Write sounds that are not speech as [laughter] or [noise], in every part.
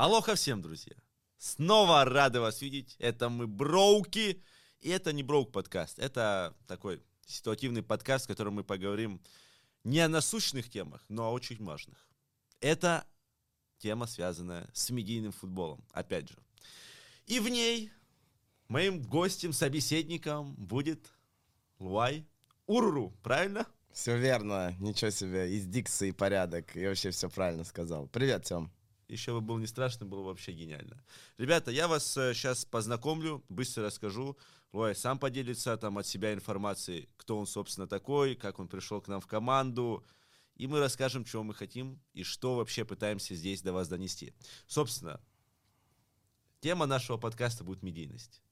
Алоха всем, друзья! Снова рады вас видеть. Это мы Броуки. И это не Броук подкаст. Это такой ситуативный подкаст, в котором мы поговорим не о насущных темах, но о очень важных. Это тема, связанная с медийным футболом, опять же. И в ней моим гостем, собеседником будет Луай Уруру, правильно? Все верно, ничего себе, из дикции порядок, и вообще все правильно сказал. Привет, Тем. Еще бы был не страшно, было вообще гениально. Ребята, я вас сейчас познакомлю, быстро расскажу. Луай сам поделится там от себя информацией, кто он, собственно, такой, как он пришел к нам в команду. И мы расскажем, чего мы хотим и что вообще пытаемся здесь до вас донести. Собственно, тема нашего подкаста будет медийность.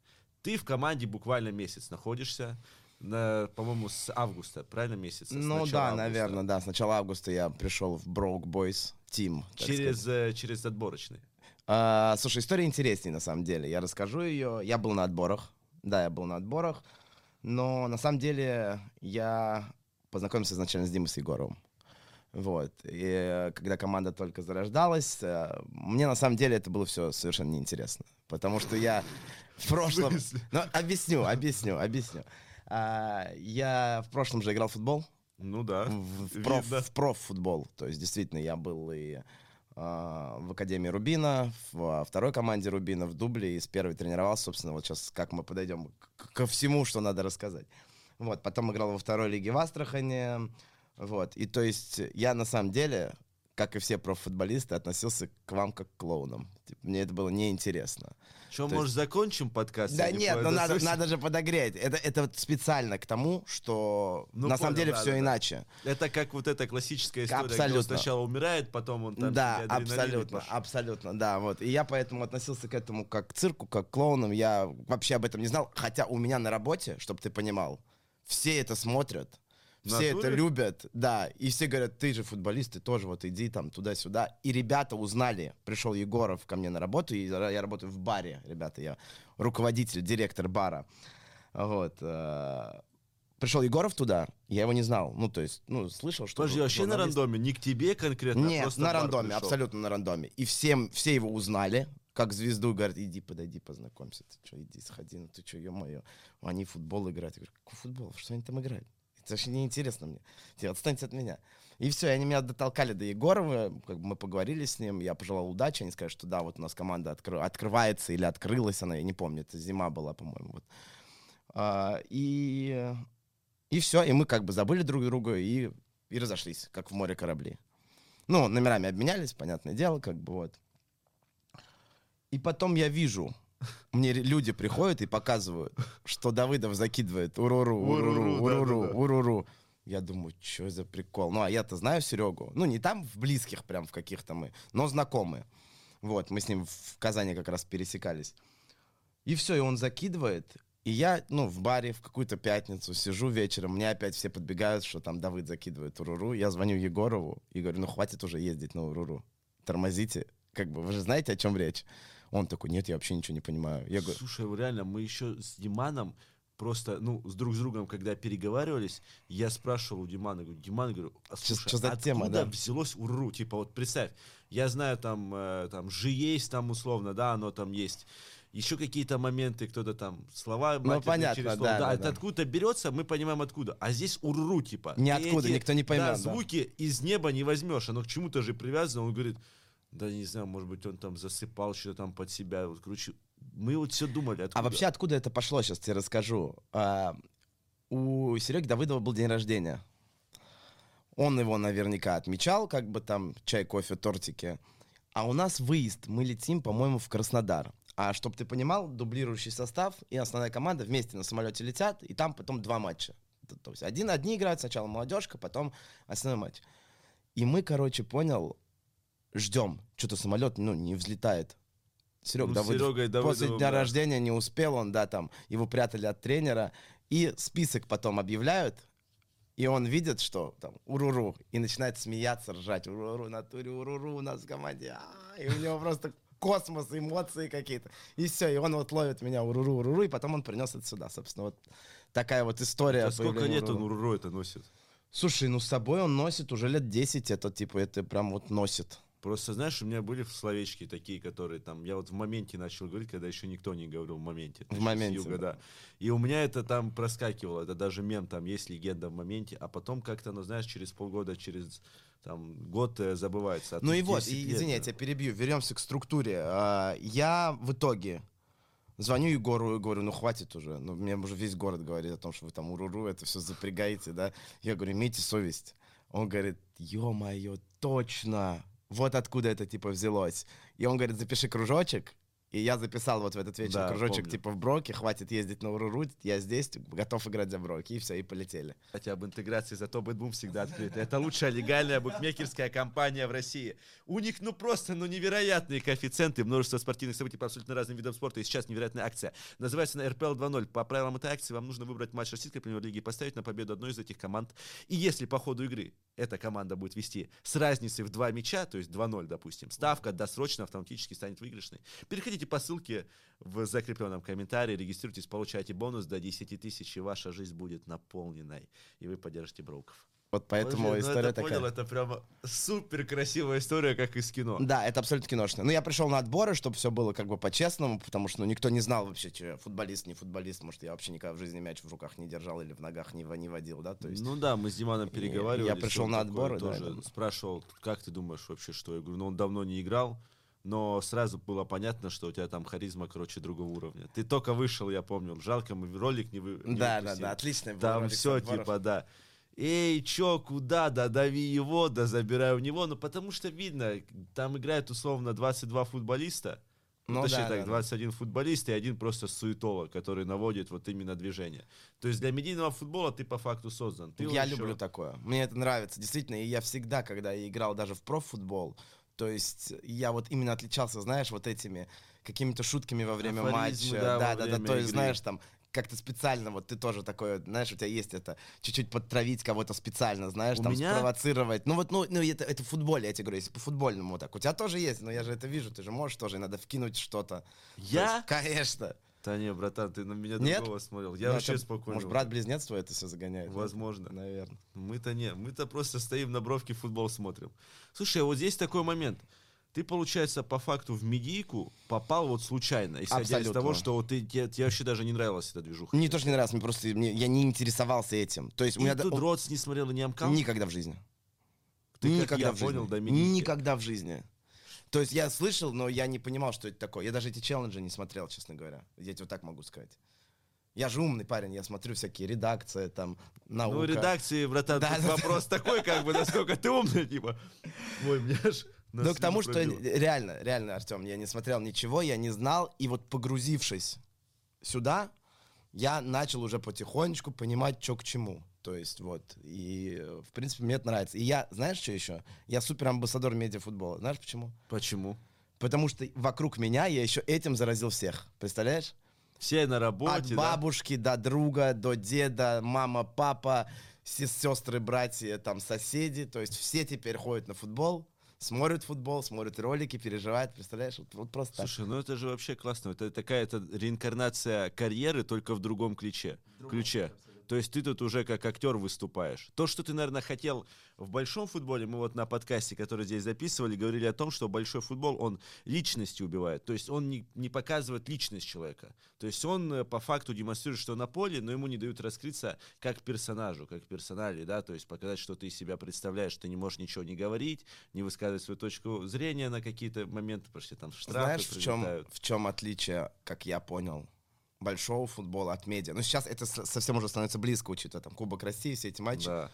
Ты в команде буквально месяц находишься, на, по-моему, с августа, правильно месяц? Ну да, августа. наверное, да. С начала августа я пришел в Broke Boys Team. Через, э, через отборочный. А, слушай, история интереснее на самом деле. Я расскажу ее. Я был на отборах. Да, я был на отборах. Но на самом деле я познакомился изначально с Димой Егоровым. Вот. И э, когда команда только зарождалась, э, мне на самом деле это было все совершенно неинтересно. Потому что я в прошлом... Ну, объясню, объясню, объясню. А, я в прошлом же играл в футбол. Ну да. В, в, проф, в проф-футбол. То есть, действительно, я был и а, в Академии Рубина, в второй команде Рубина, в Дубле, и с первой тренировался, собственно, вот сейчас как мы подойдем ко всему, что надо рассказать. Вот, потом играл во второй лиге в Астрахане, вот, и то есть я на самом деле как и все профутболисты, относился к вам как к клоунам. Типа, мне это было неинтересно. Что, может, есть... закончим подкаст? Да нет, но ну надо, совсем... надо же подогреть. Это, это вот специально к тому, что ну, на понял, самом деле да, все да, иначе. Это как вот эта классическая история, абсолютно. где он сначала умирает, потом он там Да, абсолютно, абсолютно, да, вот. И я поэтому относился к этому как к цирку, как к клоунам. Я вообще об этом не знал, хотя у меня на работе, чтобы ты понимал, все это смотрят, все это любят, да. И все говорят, ты же футболист, ты тоже вот иди там туда-сюда. И ребята узнали, пришел Егоров ко мне на работу, и я работаю в баре, ребята, я руководитель, директор бара. Вот. Э, пришел Егоров туда, я его не знал. Ну, то есть, ну, слышал, что... Подожди, вообще на рандоме, не к тебе конкретно, а Нет, на рандоме, пришел. абсолютно на рандоме. И всем, все его узнали, как звезду, говорят, иди, подойди, познакомься. Ты что, иди, сходи, ну ты что, ё-моё. Они футбол играют. Я говорю, какой футбол? Что они там играют? Это вообще неинтересно мне. Типа, отстаньте от меня. И все, и они меня дотолкали до Егорова, как бы мы поговорили с ним, я пожелал удачи, они сказали, что да, вот у нас команда откры... открывается или открылась она, я не помню, это зима была, по-моему. Вот. А, и, и все, и мы как бы забыли друг друга и, и разошлись, как в море корабли. Ну, номерами обменялись, понятное дело, как бы вот. И потом я вижу, мне люди приходят и показывают, что Давыдов закидывает уруру, уруру, уруру, уруру. Я думаю, что за прикол? Ну, а я-то знаю Серегу. Ну, не там в близких прям в каких-то мы, но знакомые. Вот, мы с ним в Казани как раз пересекались. И все, и он закидывает. И я, ну, в баре в какую-то пятницу сижу вечером, мне опять все подбегают, что там Давыд закидывает уруру. Я звоню Егорову и говорю, ну, хватит уже ездить на уруру. Тормозите. Как бы, вы же знаете, о чем речь? Он такой, нет, я вообще ничего не понимаю. Я говорю, Слушай, реально, мы еще с Диманом просто, ну, с друг с другом, когда переговаривались, я спрашивал у Димана, говорю, Диман, говорю, а слушай, что, за откуда тема, да? взялось УРУ? Типа, вот представь, я знаю, там, э, там, же есть там условно, да, оно там есть. Еще какие-то моменты, кто-то там слова ну, понятно, через слово. Да, да, да, это да. откуда берется, мы понимаем откуда. А здесь урру, типа. Ниоткуда, никто не поймет. Да, звуки да. из неба не возьмешь, оно к чему-то же привязано. Он говорит, да не знаю, может быть, он там засыпал что-то там под себя. Вот, короче, мы вот все думали. Откуда. А вообще откуда это пошло, сейчас тебе расскажу. А, у Сереги Давыдова был день рождения. Он его наверняка отмечал, как бы там чай, кофе, тортики. А у нас выезд, мы летим, по-моему, в Краснодар. А чтобы ты понимал, дублирующий состав и основная команда вместе на самолете летят, и там потом два матча. То есть один, одни играют, сначала молодежка, потом основной матч. И мы, короче, понял, ждем. Что-то самолет, ну, не взлетает. Серега, ну, Давыдов, Серега после дня да. рождения не успел он, да, там, его прятали от тренера. И список потом объявляют, и он видит, что там уруру, и начинает смеяться, ржать. Уруру, натуре, уруру у нас в команде. А-а-а, и у него просто космос, эмоции какие-то. И все, и он вот ловит меня уруру, уруру, и потом он принес это сюда. Собственно, вот такая вот история. А сколько лет он уруру это носит? Слушай, ну с собой он носит уже лет 10, это типа, это прям вот носит. Просто, знаешь, у меня были словечки такие, которые там, я вот в моменте начал говорить, когда еще никто не говорил в моменте. В моменте, Юга, да. да. И у меня это там проскакивало, это даже мем, там есть легенда в моменте, а потом как-то, ну, знаешь, через полгода, через там год э, забывается. А Ну и вот, 10 и, извини, я тебя перебью. Вернемся к структуре. А, Я в итоге звоню Егору и говорю, ну хватит уже. Ну, мне уже весь город говорит о том, что вы там уруру, это все запрягаете, да. Я говорю, имейте совесть. Он говорит, ё-моё, точно. Вот откуда это типа взялось. И он говорит, запиши кружочек. И я записал вот в этот вечер Да, кружочек помню. типа в Броке, хватит ездить на Уруру, я здесь, готов играть за Броки. И все, и полетели. Кстати, об интеграции, зато BetBoom всегда открыт. Это лучшая легальная букмекерская компания в России. У них, ну просто, ну невероятные коэффициенты, множество спортивных событий по абсолютно разным видам спорта. И сейчас невероятная акция. Называется она РПЛ 2.0. По правилам этой акции вам нужно выбрать матч российской премьер-лиги и поставить на победу одной из этих команд. И если по ходу игры эта команда будет вести с разницей в два мяча, то есть 2-0, допустим, ставка досрочно автоматически станет выигрышной. Переходите по ссылке в закрепленном комментарии, регистрируйтесь, получайте бонус до 10 тысяч, и ваша жизнь будет наполненной, и вы поддержите Броков. Вот поэтому Слушай, ну история это такая. понял, это прямо супер красивая история, как из кино. Да, это абсолютно киношно. Ну, я пришел на отборы, чтобы все было как бы по-честному, потому что ну, никто не знал вообще, что я футболист, не футболист. Может, я вообще никогда в жизни мяч в руках не держал или в ногах не, не водил, да? То есть, Ну да, мы с Диманом переговаривали. я пришел на отборы, да, тоже это- спрашивал, как ты думаешь вообще, что? Я говорю, ну он давно не играл, но сразу было понятно, что у тебя там харизма, короче, другого уровня. Ты только вышел, я помню, жалко, мы ролик не, вы, не да, да, да, отлично. Там ролик все типа, да. Эй, чё, куда, да дави его, да забирай у него. Ну, потому что видно, там играет условно 22 футболиста, ну, Ну точнее да, так, да, да. 21 футболист и один просто суетолог, который наводит вот именно движение. То есть для медийного футбола ты по факту создан. Ты я вот люблю такое. Мне это нравится, действительно. И я всегда, когда я играл даже в профутбол, то есть я вот именно отличался, знаешь, вот этими какими-то шутками во время Афоризмы, матча. да, Да, да, да. То есть, игры. знаешь, там как-то специально, вот ты тоже такой, знаешь, у тебя есть это, чуть-чуть подтравить кого-то специально, знаешь, У там меня- спровоцировать. Ну вот, ну, ну это, это в футболе, я тебе говорю, если по футбольному вот так. У тебя тоже есть, но я же это вижу, ты же можешь тоже, надо вкинуть что-то. То Я? есть, конечно. Да не, братан, ты на меня Нет? другого смотрел. Я Ну, вообще это, спокойно. Может, брат-близнец твой это все загоняет? Возможно. Наверное. Мы-то не, мы-то просто стоим на бровке, футбол смотрим. Слушай, а вот здесь такой момент. Ты, получается, по факту в медийку попал вот случайно, исходя из того, что вот ты, тебе, тебе вообще даже не нравилась эта движуха. Мне тоже не нравится, мне просто мне- я не интересовался этим. То есть у меня тут да- Роц не смотрел и не амкал? никогда в жизни. Ты, как никогда я в понял, жизни. до медийки. Никогда в жизни. То есть я слышал, но я не понимал, что это такое. Я даже эти челленджи не смотрел, честно говоря. Я тебе вот так могу сказать. Я же умный парень, я смотрю всякие редакции, там, наука. Ну, редакции, братан, Да, тут да, вопрос такой, как бы, насколько ты умный, типа. Ой, мне аж Ну, к тому, что реально, реально, Артем, я не смотрел ничего, я не знал, и вот погрузившись сюда, я начал уже потихонечку понимать, что к чему. То есть вот, и э, в принципе мне это нравится. И я, знаешь, что еще? Я супер амбассадор медиафутбола. Знаешь почему? Почему? Потому что вокруг меня я еще этим заразил всех. Представляешь? Все на работе, От да? бабушки до друга, до деда, мама, папа, сестры, братья, там соседи. То есть все теперь ходят на футбол, смотрят футбол, смотрят ролики, переживают. Представляешь? Вот, вот просто так. Слушай, ну это же вообще классно. Это такая это реинкарнация карьеры, только в другом ключе. ключе. То есть ты тут уже как актер выступаешь. То, что ты, наверное, хотел в большом футболе, мы вот на подкасте, который здесь записывали, говорили о том, что большой футбол, он личности убивает. То есть он не, не показывает личность человека. То есть он э, по факту демонстрирует, что на поле, но ему не дают раскрыться как персонажу, как персонале, да, то есть показать, что ты из себя представляешь, ты не можешь ничего не говорить, не высказывать свою точку зрения на какие-то моменты, потому что там штрафы Знаешь, в чем, в чем отличие, как я понял, большого футбола от медиа? Ну, сейчас это совсем уже становится близко, учитывая там Кубок России, все эти матчи. Да.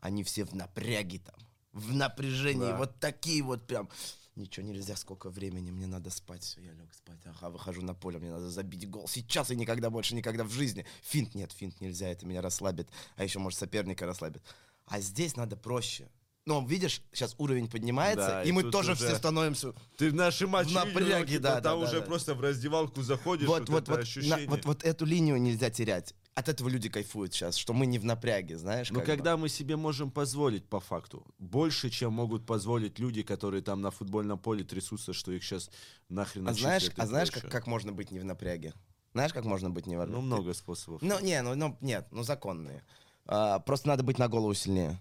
Они все в напряге там, в напряжении, Да. вот такие вот прям. Ничего нельзя, сколько времени, мне надо спать. Все, я лег спать. Ага, выхожу на поле, мне надо забить гол. Сейчас и никогда больше, никогда в жизни. Финт нет, финт нельзя, это меня расслабит. А еще, может, соперника расслабит. А здесь надо проще. Но видишь, сейчас уровень поднимается, Да, и и мы тоже уже- все становимся Ты в наши матчи В напряге, видел, типа, да, да, там да, уже да. просто в раздевалку заходишь, вот, вот, вот, это вот, ощущение. на- вот, вот эту линию нельзя терять. От этого люди кайфуют сейчас, что мы не в напряге, знаешь. Но как бы. когда мы себе можем позволить по факту, больше, чем могут позволить люди, которые там на футбольном поле трясутся, что их сейчас нахрен А знаешь, а знаешь как, как можно быть не в напряге? Знаешь, как можно быть не в Ну, много способов. Ну, не, ну, ну, нет, ну, законные. А, просто надо быть на голову сильнее.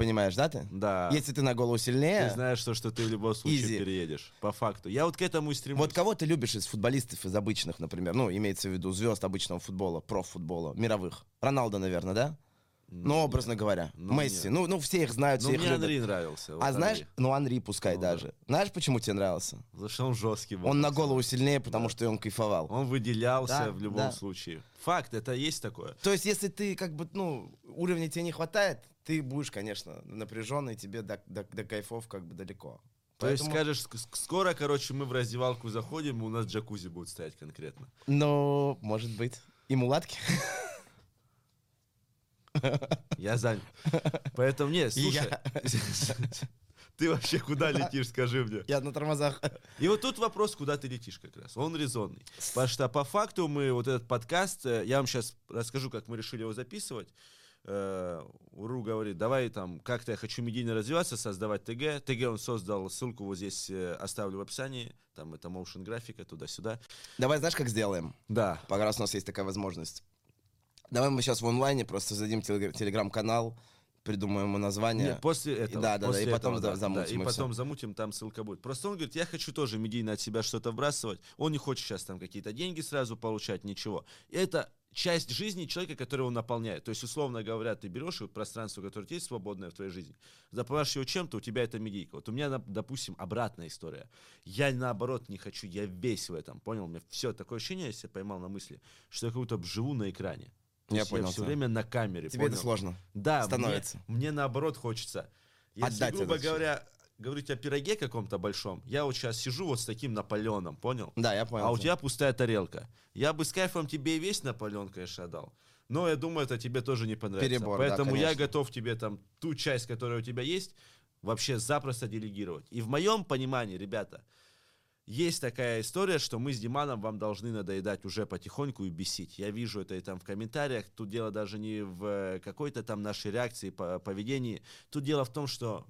Понимаешь, да ты? Да. Если ты на голову сильнее, Ты знаешь, что, что ты в любом случае Easy. переедешь. По факту. Я вот к этому и стремлюсь. вот кого ты любишь из футболистов, из обычных, например, ну, имеется в виду звезд обычного футбола, профутбола, мировых? Роналдо, наверное, да? Ну, образно говоря. Ну, Месси. нет. Ну, ну, все их знают, Ну, все их мне любят. Анри нравился. вот А знаешь, Анри. ну, Анри пускай Ну, да. даже. Знаешь, почему тебе нравился? Потому что он жесткий был. Он на голову сильнее, потому что он кайфовал. Он выделялся Да, в любом да. случае. Факт, это есть такое. То есть, если ты, как бы, ну, уровня тебе не хватает, ты будешь, конечно, напряженный, тебе до, до- до кайфов как бы далеко. То есть Поэтому- скажешь, ск- ск- скоро, короче, мы в раздевалку заходим, и у нас джакузи будет стоять конкретно. Ну, может быть. И мулатки? Я занят. Поэтому, нет, И слушай. [laughs] Ты вообще куда летишь, скажи мне. Я на тормозах. И вот тут вопрос, куда ты летишь как раз. Он резонный. Потому что по факту мы вот этот подкаст, э, я вам сейчас расскажу, как мы решили его записывать. Э, Уру говорит, давай там как-то я хочу медийно развиваться, создавать ТГ. ТГ он создал, ссылку вот здесь э, оставлю в описании. Там это motion графика, туда-сюда. Давай, знаешь, как сделаем? Да, Пока раз у нас есть такая возможность. Давай мы сейчас в онлайне просто создадим телег- телеграм-канал, придумаем ему название. Нет, после этого. да, да, да, после и потом этого, да, замутим, да, и и потом всё. замутим, там ссылка будет. Просто он говорит, я хочу тоже медийно от себя что-то вбрасывать. Он не хочет сейчас там какие-то деньги сразу получать, ничего. И это часть жизни человека, который он наполняет. То есть, условно говоря, ты берешь пространство, которое есть свободное в твоей жизни, заполняешь его чем-то, у тебя это медийка. Вот у меня, допустим, обратная история. Я наоборот не хочу, я весь в этом, понял? У меня все такое ощущение, я себя поймал на мысли, что я как будто живу на экране. То Я есть понял Я все тебя. время на камере. Тебе это понял? сложно. Да, становится. Мне, мне наоборот хочется. Если, Отдать грубо это говоря, говорить о пироге каком-то большом, я вот сейчас сижу вот с таким Наполеоном, понял? Да, я понял. а у тебя пустая тарелка. Я бы с кайфом тебе и весь Наполеон, конечно, отдал. Но я думаю, это тебе тоже не понравится. Перебор, да, Поэтому я конечно. готов тебе там ту часть, которая у тебя есть, вообще запросто делегировать. И в моем понимании, ребята, есть такая история, что мы с Диманом вам должны надоедать уже потихоньку и бесить. Я вижу это и там в комментариях. Тут дело даже не в э, какой-то там нашей реакции, по поведении. Тут дело в том, что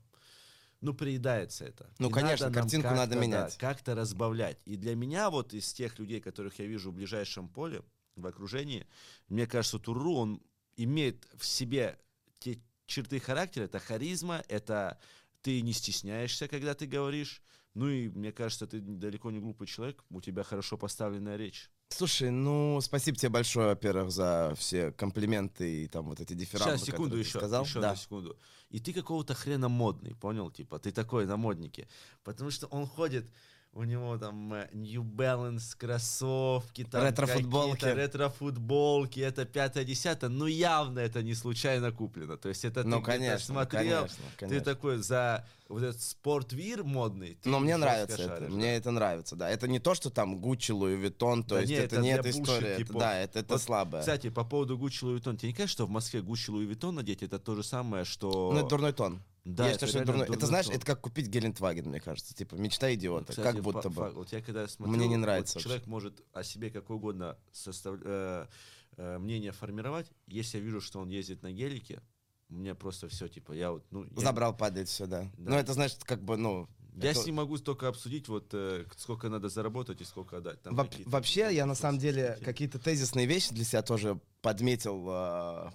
ну, приедается это. Ну, И конечно, надо картинку как-то, надо да, менять. как-то разбавлять. И для меня вот из тех людей, которых я вижу в ближайшем поле, в окружении, мне кажется, Туру, он имеет в себе те черты характера, это харизма, это ты не стесняешься, когда ты говоришь. Ну и мне кажется, ты далеко не глупый человек, у тебя хорошо поставленная речь. Слушай, ну, спасибо тебе большое, во-первых, за все комплименты и там вот эти дифирамбы, Сейчас, секунду которые ты еще, сказал. еще да. на секунду. И ты какого-то хрена модный, понял? Типа, ты такой на моднике. Потому что он ходит, у него там э, New Balance кроссовки, там Ретро-футболки. ретро-футболки, это пятое, десятое, ну явно это не случайно куплено. То есть это Ну, ты конечно, смотрел, конечно, ты конечно. такой за вот этот спортвир модный. ты Но мне нравится это, шаришь, мне это нравится, да. Это не то, что там Gucci, Louis Vuitton, то Да есть не, это, это не эта история, это- типов. да, это, это Вот, слабое. Кстати, по поводу Gucci Louis Vuitton, тебе не кажется, что в Москве Gucci Louis Vuitton надеть, это то же самое, что... Ну, это дурной тон. Да, Я это что дурной- это, знаешь, это как купить Гелендваген, мне кажется. Типа, мечта идиота, Кстати, как будто бы. Вот я когда смотрю, Мне не вот нравится человек может о себе какое угодно состав... э, э, мнение формировать. Если я вижу, что он ездит на гелике, мне просто все, типа, я вот, ну... Я, Забрал, падает, все, да. Да. Ну, это значит, как бы, ну... я это- с ним могу только обсудить, вот, э, сколько надо заработать и сколько отдать. Там Во- Вообще, я на самом деле какие-то. тезисные вещи для себя тоже подметил э,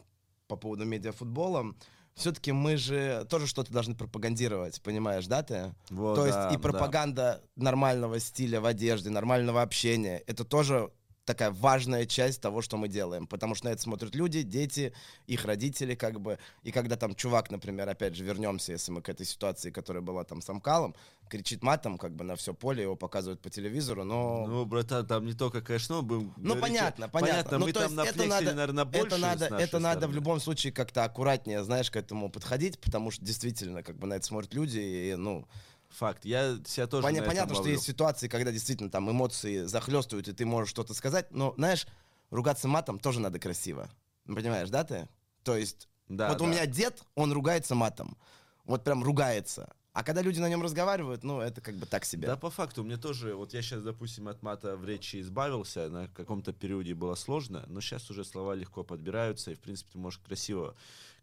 по поводу медиафутбола. Все-таки мы же тоже что-то должны пропагандировать, понимаешь, да, ты? Вот, То да, есть и да. пропаганда нормального стиля в одежде, нормального общения, это тоже такая важная часть того, что мы делаем. Потому что на это смотрят люди, дети, их родители, как бы. И когда там чувак, например, опять же, вернемся, если мы к этой ситуации, которая была там с Амкалом, кричит матом, как бы на все поле, его показывают по телевизору, но... Ну, братан, там не только, конечно, будем Ну, говорить, понятно, э, понятно. Ну, мы то там это надо- наверное, больше это надо, это надо в стороны. любом случае как-то аккуратнее, знаешь, к этому подходить, потому что действительно, как бы на это смотрят люди, и, ну, Факт. Я себя тоже Поня- понятно, что есть ситуации, когда действительно там эмоции захлестывают, и ты можешь что-то сказать, но, знаешь, ругаться матом тоже надо красиво. Ну, Понимаешь, да, ты? То есть, Да, вот у да. меня дед, он ругается матом. Вот прям ругается. А когда люди на нем разговаривают, ну, это как бы так себе. Да, по факту, мне тоже, вот я сейчас, допустим, от мата в речи избавился, на каком-то периоде было сложно, но сейчас уже слова легко подбираются, и, в принципе, ты можешь красиво,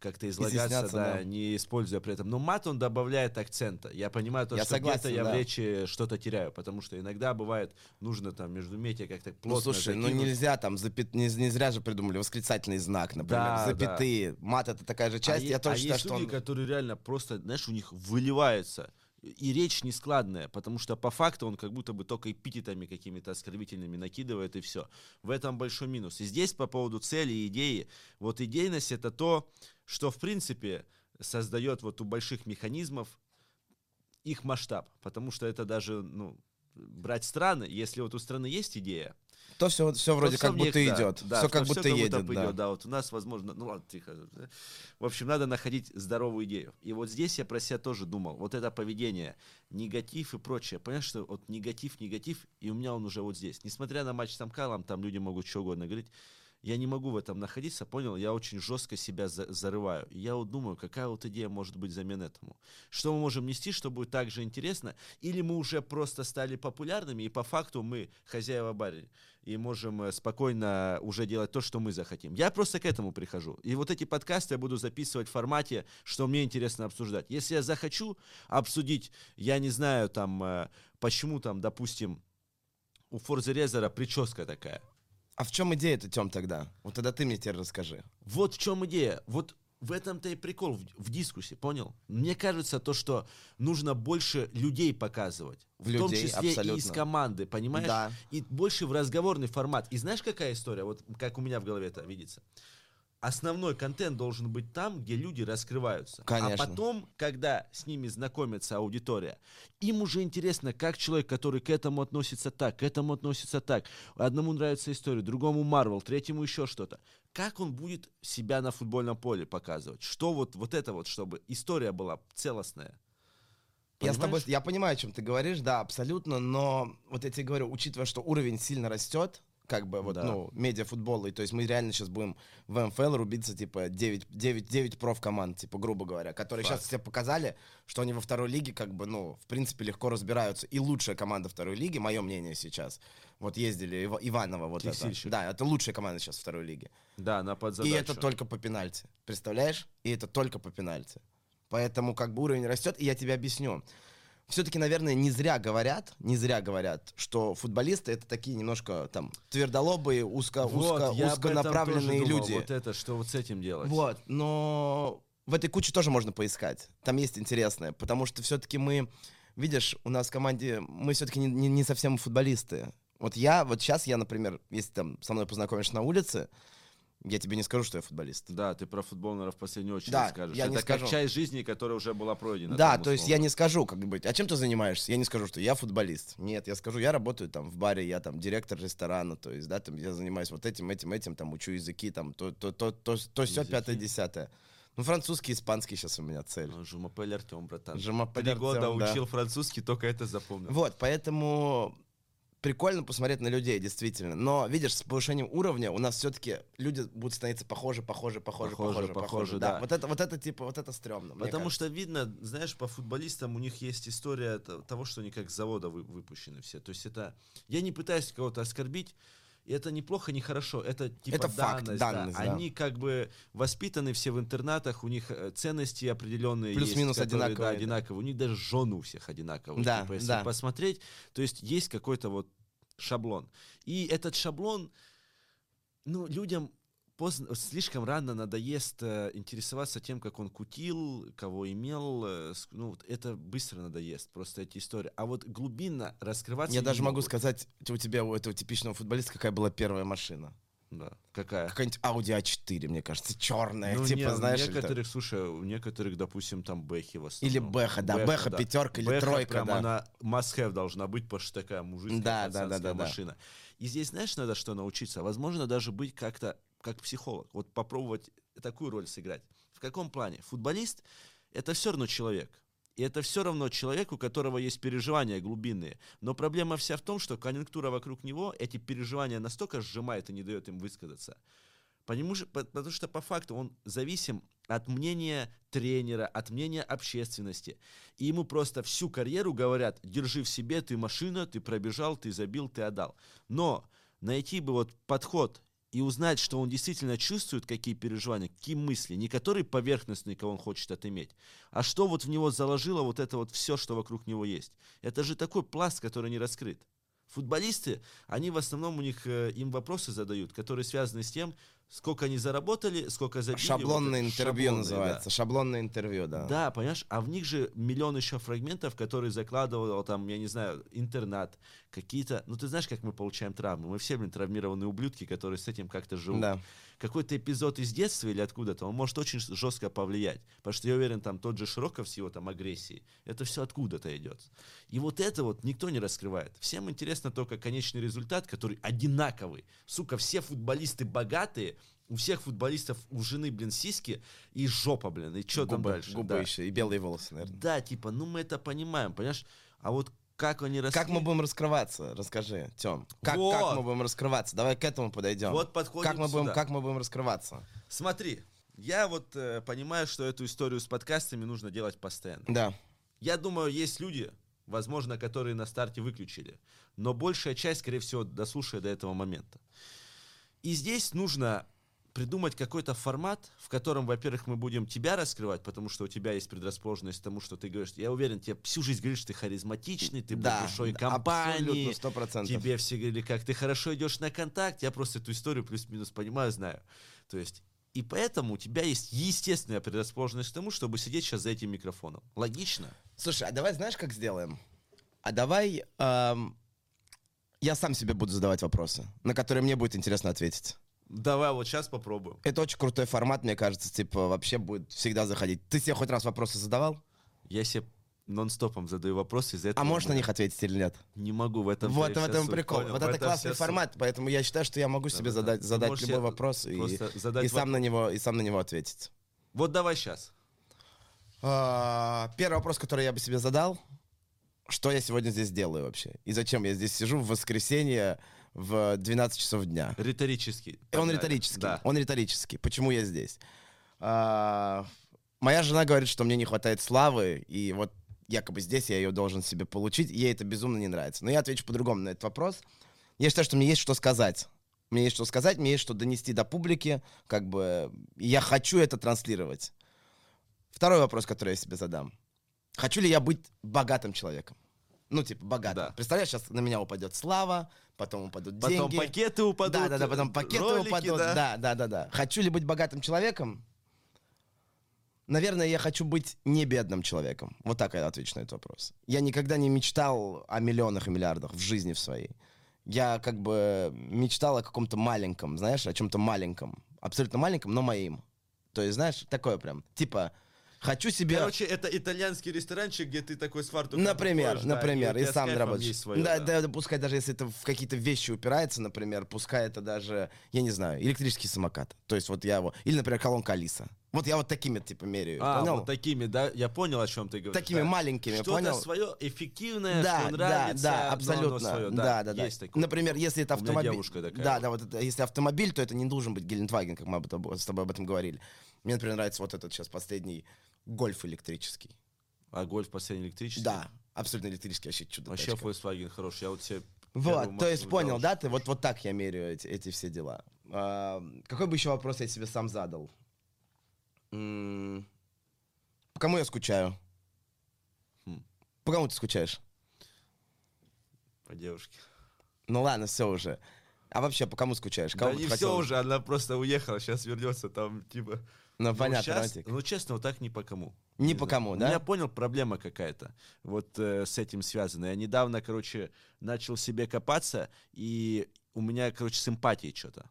как-то излагаться, да, да. не используя при этом. Но мат он добавляет акцента. Я понимаю то, Я что где-то я в да. речи что-то теряю, потому что иногда бывает нужно там между метя как-то Ну, плотно слушай, ну закинуть. нельзя там, запят... не, не зря же придумали восклицательный знак, например, Да, запятые. Мат это такая же часть, а я е- тоже а считаю, есть что люди, он... которые реально просто, знаешь, у них выливается. И речь нескладная, потому что по факту он как будто бы только эпитетами какими-то оскорбительными накидывает, и все. В этом большой минус. И здесь по поводу цели и идеи. Вот идейность это то, что в принципе создает вот у больших механизмов их масштаб. Потому что это даже, ну, брать страны, если вот у страны есть идея, То все, все вроде всё как них, будто да, идет. да, все как будто едет, бы да. идет, да. Вот у нас, возможно, ну ладно, тихо. В общем, надо находить здоровую идею. И вот здесь я про себя тоже думал. Вот это поведение, негатив и прочее. Понимаешь, что вот негатив, негатив, и у меня он уже вот здесь. Несмотря на матч с Тамкалом, там люди могут что угодно говорить. Я не могу в этом находиться, понял? Я очень жестко себя за- зарываю. И я вот думаю, какая вот идея может быть взамен этому? Что мы можем нести, что будет так же интересно? Или мы уже просто стали популярными, и по факту мы хозяева бара, и можем э, спокойно уже делать то, что мы захотим. Я просто к этому прихожу. И вот эти подкасты я буду записывать в формате, что мне интересно обсуждать. Если я захочу обсудить, я не знаю, там, э, почему там, допустим, у Форза Резера прическа такая. А в чем идея-то, Тем, тогда? Вот тогда ты мне теперь расскажи. Вот в чем идея. Вот в этом-то и прикол в, в дискуссии, понял? Мне кажется, то, что нужно больше людей показывать. В В, том людей, числе и из абсолютно. команды, понимаешь? Да. И больше в разговорный формат. И знаешь, какая история? Вот как у меня в голове это видится. Основной контент должен быть там, где люди раскрываются. Конечно. А потом, когда с ними знакомится аудитория, им уже интересно, как человек, который к этому относится так, к этому относится так. Одному нравится история, другому Марвел, третьему еще что-то. Как он будет себя на футбольном поле показывать? Что вот, вот это вот, чтобы история была целостная. Я с тобой, Понимаешь? я понимаю, о чем ты говоришь, да, абсолютно, но вот я тебе говорю, учитывая, что уровень сильно растет, как бы вот, Да. ну, медиафутбола, и то есть мы реально сейчас будем в МФЛ рубиться, типа, 9, 9, 9 профкоманд, типа, грубо говоря, которые Факт. сейчас тебе показали, что они во второй лиге, как бы, ну, в принципе, легко разбираются. И лучшая команда второй лиги, мое мнение сейчас, вот ездили, Ива- Иваново, вот это. Да, это лучшая команда сейчас второй лиги. Да, на И подзадачу. это только по пенальти. Представляешь? И это только по пенальти. Поэтому как бы уровень растет, и я тебе объясню. Все-таки, наверное, не зря говорят, не зря говорят, что футболисты это такие немножко там твердолобые, узко, Вот, узко, я узконаправленные думал, люди. Вот это, что вот с этим делать. Вот, но в этой куче тоже можно поискать. Там есть интересное, потому что все-таки мы, видишь, у нас в команде, мы все-таки не, не- не совсем футболисты. Вот я, вот сейчас я, например, если там со мной познакомишься на улице, я тебе не скажу, что я футболист. Да, ты про футбол, наверное, в последнюю очередь Да, скажешь. я это не как скажу. часть жизни, которая уже была пройдена. Да, то есть я не скажу, как бы, а чем ты занимаешься? Я не скажу, что я футболист. Нет, я скажу, я работаю там в баре, я там директор ресторана, то есть, да, там я занимаюсь вот этим, этим, этим, там учу языки, там то, то, то, то, то все пятое, десятое. Ну, французский, испанский сейчас у меня цель. Ну, Жумапель Артем, братан. Жумапель Три года Артем, да. учил французский, только это запомнил. Вот, поэтому прикольно посмотреть на людей, действительно. Но, видишь, с повышением уровня у нас все-таки люди будут становиться похожи, похожи, похожи, Похожи, похожи, похожи, похожи. да. Вот это, вот это, типа, вот это стрёмно. Потому что видно, знаешь, по футболистам у них есть история того, что они как с завода вы- выпущены все. То есть это... Я не пытаюсь кого-то оскорбить, и это неплохо, не хорошо. Это типа Это факт, данность. да. данность, да. Они как бы воспитаны все в интернатах, у них э, ценности определенные Плюс-минус есть, которые, одинаковые, да. одинаковые. У них даже жены у всех одинаковые. Да, типа, если да. посмотреть, то есть есть какой-то вот шаблон. И этот шаблон, ну, людям поздно, слишком рано надоест э, интересоваться тем, как он кутил, кого имел. э, ну, вот это быстро надоест, просто эти истории. А вот глубинно раскрываться Я даже могу сказать, у тебя, у этого типичного футболиста, какая была первая машина. Да. Какая? Какая-нибудь Audi A4, мне кажется, черная, Ну, типа, не, у знаешь, там- некоторых, слушай, у некоторых, допустим, там Бэхи в основном. или Бэха, да, Бэха, да. пятерка или Бэха тройка, прям да. она must-have должна быть, потому что такая мужицкая Да, да, да, да, да. машина. И здесь, знаешь, надо что научиться? Возможно, даже быть как-то как психолог. Вот попробовать такую роль сыграть. В каком плане? Футболист — это все равно человек. И это все равно человек, у которого есть переживания глубинные. Но проблема вся в том, что конъюнктура вокруг него эти переживания настолько сжимает и не дает им высказаться. Потому что, по- потому что по факту он зависим от мнения тренера, от мнения общественности. И ему просто всю карьеру говорят, держи в себе, ты машина, ты пробежал, ты забил, ты отдал. Но найти бы вот подход и узнать, что он действительно чувствует, какие переживания, какие мысли, не которые поверхностные, кого он хочет отыметь, а что вот в него заложило вот это вот все, что вокруг него есть. Это же такой пласт, который не раскрыт. Футболисты, они в основном у них, э, им вопросы задают, которые связаны с тем, сколько они заработали, сколько забили. Шаблонное вот интервью шаблонные, называется. Шаблонное интервью, да. Да. понимаешь, а в них же миллион еще фрагментов, которые закладывал там, я не знаю, интернат, какие-то, ну ты знаешь, как мы получаем травмы, мы все, блин, травмированные ублюдки, которые с этим как-то живут. Да. Какой-то эпизод из детства или откуда-то, он может очень жестко повлиять, потому что я уверен, там тот же Широков с его там агрессией, это все откуда-то идет. И вот это вот никто не раскрывает. Всем интересно только конечный результат, который одинаковый. Сука, все футболисты богатые, у всех футболистов у жены, блин, сиськи и жопа, блин, и что там дальше? губы Да. еще и белые волосы, наверное. Да, типа, ну мы это понимаем, понимаешь? А вот как они Как мы будем раскрываться? Расскажи, Тем. Как, Вот. как мы будем раскрываться? Давай к этому подойдем. Вот подходим как мы будем, сюда. как мы будем раскрываться? Смотри, я вот э, понимаю, что эту историю с подкастами нужно делать постоянно. Да. Я думаю, есть люди, возможно, которые на старте выключили, но большая часть, скорее всего, дослушает до этого момента. И здесь нужно придумать какой-то формат, в котором, во-первых, мы будем тебя раскрывать, потому что у тебя есть предрасположенность к тому, что ты говоришь. Я уверен, тебе всю жизнь говоришь, ты харизматичный, ты да, большой да, компании. Абсолютно, сто процентов. Тебе все говорили, как ты хорошо идешь на контакт. Я просто эту историю плюс-минус понимаю, знаю. То есть, и поэтому у тебя есть естественная предрасположенность к тому, чтобы сидеть сейчас за этим микрофоном. Логично? Слушай, а давай знаешь, как сделаем? А давай эм, я сам себе буду задавать вопросы, на которые мне будет интересно ответить. Давай вот сейчас попробуем. Это очень крутой формат, мне кажется, типа вообще будет всегда заходить. Ты себе хоть раз вопросы задавал? Я себе нон-стопом задаю вопросы из-за этого. А можешь на них ответить или нет? Не могу в этом вот в этом прикол. понял? Вот это классный суть. формат, поэтому я считаю, что я могу себе Да-да-да. задать, задать любой вопрос и, задать и сам вопрос. на него и сам на него ответить. Вот давай сейчас. А, Первый вопрос, который я бы себе задал, что я сегодня здесь делаю вообще? И зачем я здесь сижу в воскресенье в 12 часов дня? Риторический. Он риторический. Да. Он риторический. Почему я здесь? А, моя жена говорит, что мне не хватает славы, и вот якобы здесь я ее должен себе получить. и Ей это безумно не нравится. Но я отвечу по-другому на этот вопрос. Я считаю, что мне есть что сказать. Мне есть что сказать, мне есть что донести до публики, как бы я хочу это транслировать. Второй вопрос, который я себе задам. Хочу ли я быть богатым человеком? Ну, типа, богатым. Да. Представляешь, сейчас на меня упадет слава, потом упадут Потом деньги. пакеты упадут. Да, да, да, потом пакеты ролики, упадут. да. Да, да, да, да. Хочу ли быть богатым человеком? Наверное, я хочу быть не бедным человеком. Вот так я отвечу на этот вопрос. Я никогда не мечтал о миллионах и миллиардах в жизни в своей. Я как бы мечтал о каком-то маленьком, знаешь, о чем-то маленьком. Абсолютно маленьком, но моим. То есть, знаешь, такое прям. Типа, хочу себе... Короче, это итальянский ресторанчик, где ты такой с Например, выходишь, да, например, у и с сам есть своё, да, да. да, да, пускай даже если это в какие-то вещи упирается, например, пускай это даже, я не знаю, электрический самокат. То есть вот я его, или, например, колонка Алиса. Вот я вот такими типа меряю, А, понял? вот такими, да, я понял, о чем ты говоришь. Такими да. маленькими, Что-то понял? свое эффективное, да, что да, нравится, да, оно абсолютно. своё, да, да, да. Есть такое. Например, если это У меня автомобиль. девушка такая Да, да, вот это, если автомобиль, то это не должен быть Гелендваген, как мы об этом- с тобой об этом говорили. Мне, например, нравится вот этот сейчас последний гольф электрический. А гольф последний электрический? Да, абсолютно электрический, вообще чудо. Вообще тачка. Volkswagen хороший. Я вот себе Вот, то есть понял, да, ты? Вот, вот так я меряю эти, эти все дела. А, какой бы еще вопрос я себе сам задал? По кому я скучаю? Хм. По кому ты скучаешь? По девушке. Ну ладно, все уже. А вообще, по кому скучаешь? Кого Да не ты все хотел? уже, она просто уехала, сейчас вернется там, типа... Ну, Ну, понятно, Романтик. ну, честно, вот так ни по кому. Ни Не по знаю. кому, Ну, да? Я понял, проблема какая-то. Вот э, с этим связана. Я недавно, короче, начал себе копаться, и у меня, короче, с эмпатией что-то.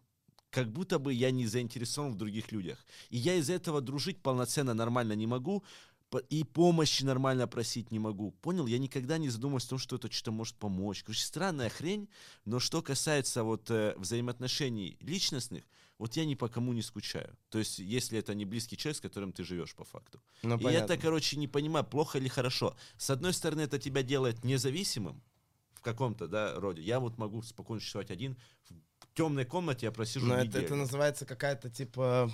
Как будто бы я не заинтересован в других людях. И я из-за этого дружить полноценно нормально не могу, и помощи нормально просить не могу. Понял? Я никогда не задумываюсь о том, что это что-то может помочь. Короче, странная хрень, но что касается вот э, взаимоотношений личностных, вот я ни по кому не скучаю. То есть, если это не близкий человек, с которым ты живешь по факту. Ну, И понятно. это, короче, не понимаю, плохо или хорошо. С одной стороны, это тебя делает независимым в каком-то да, роде. Я вот могу спокойно существовать один. В темной комнате я просижу Но это, неделю. это называется какая-то типа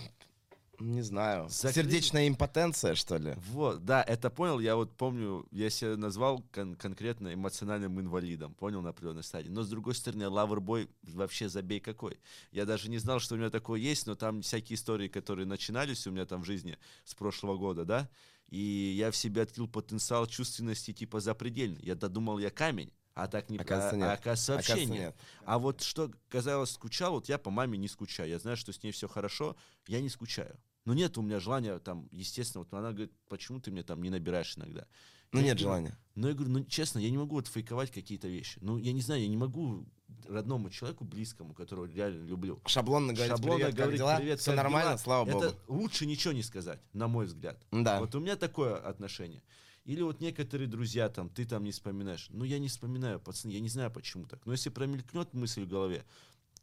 Не знаю. Закрыли. Сердечная импотенция, что ли? Вот, да, это понял. Я вот помню, я себя назвал кон- конкретно эмоциональным инвалидом, понял, на определенной стадии. Но с другой стороны, лавербой вообще забей какой. Я даже не знал, что у меня такое есть, но там всякие истории, которые начинались у меня там в жизни с прошлого года, да, и я в себе открыл потенциал чувственности типа запредельный. Я додумал, я камень. А так не Оказывается, а, нет. а оказывается, вообще Оказывается, нет. нет. А вот что казалось скучал, вот я по маме не скучаю. Я знаю, что с ней все хорошо, я не скучаю. Но нет у меня желания там, естественно, вот она говорит, почему ты мне там не набираешь иногда? Ну, Я нет говорю, желания. Ну, я говорю, ну, честно, я не могу вот фейковать какие-то вещи. Ну, я не знаю, я не могу родному человеку, близкому, которого реально люблю, Шаблонно говорить, шаблонно привет, как говорить, дела? «Привет, Все как нормально, дела?» слава богу. Это лучше ничего не сказать, на мой взгляд. Да. Вот у меня такое отношение. Или вот некоторые друзья там, ты там не вспоминаешь. Ну, я не вспоминаю, пацаны, я не знаю, почему так. Но если промелькнет мысль в голове,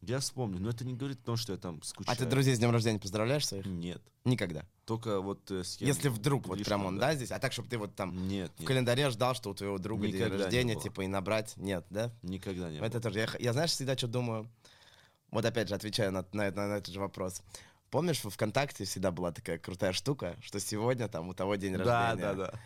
я вспомню. Но это не говорит о том, что я там скучаю. А ты друзей с днем рождения поздравляешь своих? Нет. Никогда. Только вот э, с кем... Если вдруг вот прям он, да, здесь, а так, чтобы ты вот там Нет, в нет. календаре ждал, что у твоего друга Никогда день рождения, типа, и набрать, нет, да? Никогда не Это было. тоже. Я, я, знаешь, всегда что думаю. Вот опять же, отвечаю на, на, на- на этот же вопрос. Помнишь, во ВКонтакте всегда была такая крутая штука, что сегодня там у того день Да, рождения. да, да.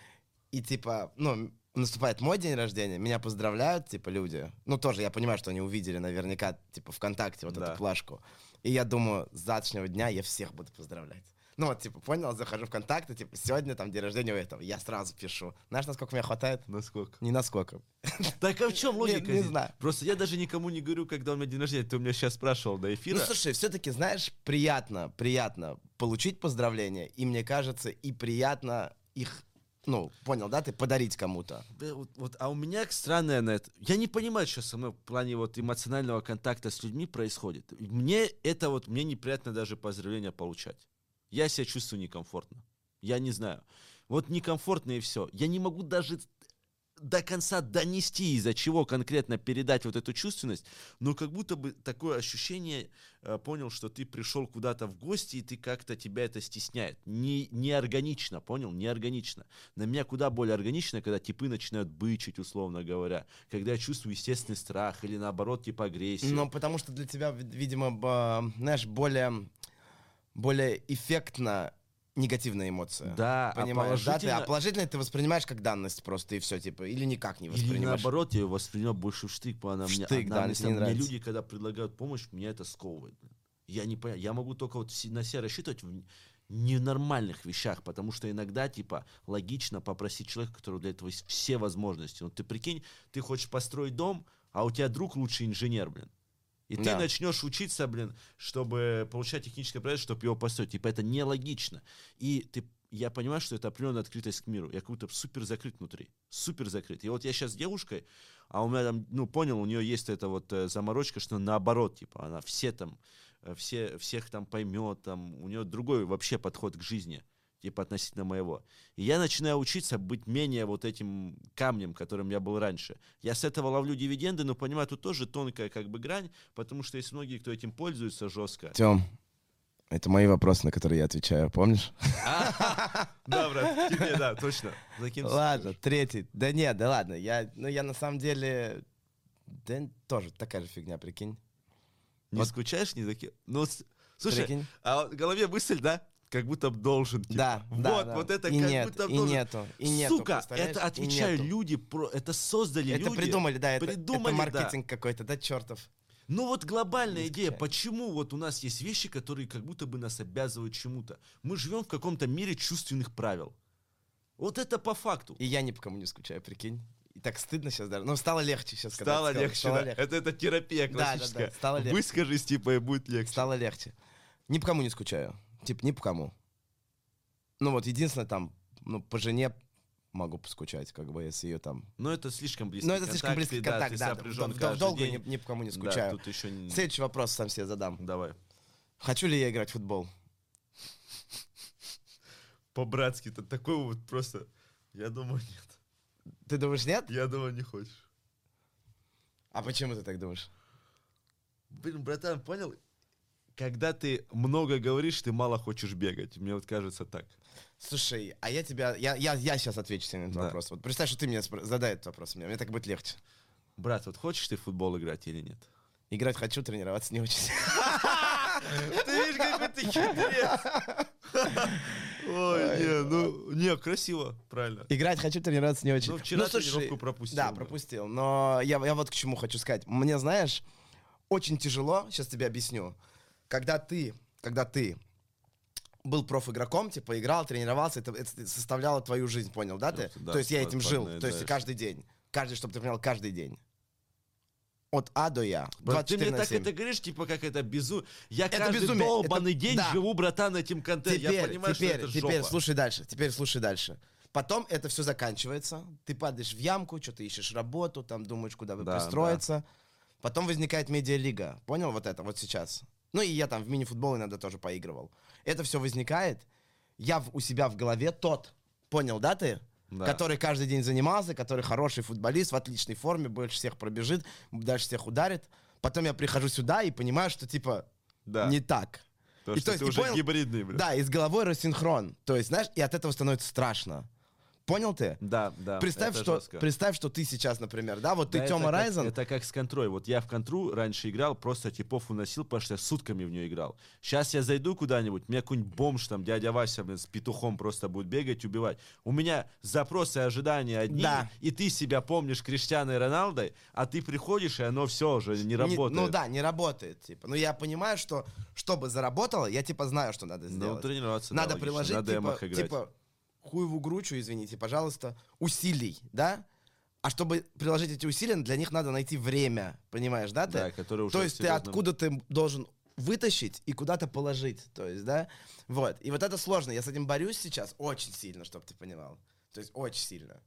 И типа, ну, наступает мой день рождения, меня поздравляют, типа, люди. Ну, тоже я понимаю, что они увидели наверняка, типа, ВКонтакте вот Да. эту плашку. И я думаю, с завтрашнего дня я всех буду поздравлять. Ну вот, типа, понял, захожу в контакты, типа, сегодня там день рождения у этого. Я сразу пишу. Знаешь, насколько мне хватает? Насколько? Не насколько. [laughs] Так а в чем логика? не здесь? знаю. Просто я даже никому не говорю, когда у меня день рождения. Ты у меня сейчас спрашивал до эфира. Ну, слушай, все-таки, знаешь, приятно, приятно получить поздравления, и мне кажется, и приятно их, ну, понял, да, ты подарить кому-то. Да, вот, вот, а у меня странное на это. Я не понимаю, что со мной в плане вот эмоционального контакта с людьми происходит. Мне это вот, мне неприятно даже поздравления получать. Я себя чувствую некомфортно. Я не знаю. Вот некомфортно и все. Я не могу даже до конца донести, из-за чего конкретно передать вот эту чувственность, но как будто бы такое ощущение, понял, что ты пришел куда-то в гости, и ты как-то тебя это стесняет. Не, неорганично, понял? Неорганично. На меня куда более органично, когда типы начинают бычить, условно говоря, когда я чувствую естественный страх или наоборот типа агрессию. Ну, потому что для тебя, ви- видимо, б- знаешь, более, более эффектно негативная эмоция. Да, а Понимаешь, да? Ты, а положительно- положительно ты воспринимаешь как данность просто, и все, типа, или никак не Или воспринимаешь. наоборот, я ее воспринял больше в штык, потому она В мне, штык, она да, мне мне нравится. люди, когда предлагают помощь, меня это сковывает. Я не понимаю, я могу только вот на себя рассчитывать в ненормальных вещах, потому что иногда, типа, логично попросить человека, у которого для этого есть все возможности. Вот ты прикинь, ты хочешь построить дом, а у тебя друг лучший инженер, блин. И ты Да. начнешь учиться, блин, чтобы получать техническое проект, чтобы его построить. Типа это нелогично. И ты, я понимаю, что это определенная открытость к миру. Я как будто супер закрыт внутри. Супер закрыт. И вот я сейчас с девушкой, а у меня там, ну, понял, у нее есть эта вот э, заморочка, что наоборот, типа, она все там, э, все, всех там поймет, там, у нее другой вообще подход к жизни, типа, относительно моего. И я начинаю учиться быть менее вот этим камнем, которым я был раньше. Я с этого ловлю дивиденды, но понимаю, тут тоже тонкая как бы грань, потому что есть многие, кто этим пользуется жестко. Тем, это мои вопросы, на которые я отвечаю, помнишь? [laughs] Да, брат, тебе, да, точно. Ладно, третий. Да нет, да ладно. Я, ну, я на самом деле... Да тоже такая же фигня, прикинь. Не скучаешь, не закинь. Ну, с- слушай, Прикинь. а в голове мысль, да? Как будто должен. типа. Да, Вот, да, да. вот это и как нет, будто и должен. нету, и нету, Сука, это отвечаю люди, про, это создали Это люди. придумали, да, это, придумали, это да. маркетинг какой-то, да, чертов. Ну вот глобальная Не идея, почему вот у нас есть вещи, которые как будто бы нас обязывают чему-то. Мы живем в каком-то мире чувственных правил. Вот это по факту. И я ни по кому не скучаю, прикинь. И так стыдно сейчас даже. Ну, стало легче сейчас. Стало легче, да. Это, это терапия Да, да, да, классическая. стало легче. Выскажись, типа, и будет легче. Стало легче. Ни по кому не скучаю. Типа, ни по кому. Ну вот, единственное, там, ну, по жене могу поскучать, как бы, если ее там... Но это слишком близкий Ну, это слишком близкий да, контакт, да. каждый Долго ни, день. ни по кому не Да, скучаю. тут еще не... Следующий вопрос сам себе задам. Давай. Хочу ли я играть в футбол? По-братски-то такой вот просто... Я думаю, нет. Ты думаешь, нет? Я думаю, не хочешь. А почему ты так думаешь? Блин, братан, понял? Когда ты много говоришь, ты мало хочешь бегать. Мне вот кажется так. Слушай, а я тебя... Я, я, я сейчас отвечу тебе на этот Да. вопрос. Вот представь, что ты мне спро- задай этот вопрос мне. Мне так будет легче. Брат, вот хочешь ты в футбол играть или нет? Играть хочу, тренироваться не очень. [laughs] Ты видишь, какой ты хитрец. [laughs] Ой, не, ну, не, красиво, правильно. Играть хочу, тренироваться не очень. Ну, вчера слушай, тренировку пропустил. Да, пропустил. Но я вот к чему хочу сказать. Мне, знаешь, очень тяжело, сейчас тебе объясню. Когда ты, когда ты был проф-игроком, типа, играл, тренировался, это, это составляло твою жизнь, понял, да, ты? Да, то есть я этим жил, то есть каждый день. Каждый, чтобы ты понял, каждый день. От А до Я. Брат, ты 24 мне так 7. это говоришь, типа, как это безу... Я Это каждый безумие, долбанный это- день да. живу, братан, этим контентом. Теперь, Я понимаю, теперь, что это теперь, жопа. слушай дальше, теперь слушай дальше. Потом это все заканчивается, ты падаешь в ямку, что-то ищешь работу, там думаешь, куда бы Да, пристроиться. Потом возникает медиалига, понял вот это вот сейчас? Ну и я там в мини-футбол иногда тоже поигрывал. Это все возникает, я в- у себя в голове тот, понял, да ты? Да. Который каждый день занимался, который хороший футболист, в отличной форме, больше всех пробежит, дальше всех ударит. Потом я прихожу сюда и понимаю, что типа Да. не так. То, И что то есть, ты уже понял- гибридный, блядь. Да, и с головой рассинхрон. То есть, знаешь, и от этого становится страшно. Понял ты? Да, да. представь, что, жестко. представь, что ты сейчас, например, да, вот ты Да, это Тёма Райзен, Это как с контрой. Вот я в контру раньше играл, просто типов уносил, потому что я сутками в нее играл. Сейчас я зайду куда-нибудь, меня какой-нибудь бомж там, дядя Вася, блин, с петухом просто будет бегать, убивать. У меня запросы и ожидания одни, Да. и ты себя помнишь Криштианой Роналдой, а ты приходишь, и оно все уже не не- работает. ну да, не работает, типа. Но я понимаю, что чтобы заработало, я типа знаю, что надо Ну, сделать. тренироваться, да, надо логично, приложить, на типа, типа, хуеву гручу, извините, пожалуйста, усилий, да? А чтобы приложить эти усилия, для них надо найти время, понимаешь, да, ты? Да, который уже То есть ты серьезно- откуда ты должен вытащить и куда-то положить, то есть, да? Вот. И вот это сложно. Я с этим борюсь сейчас очень сильно, чтобы ты понимал. То есть очень сильно.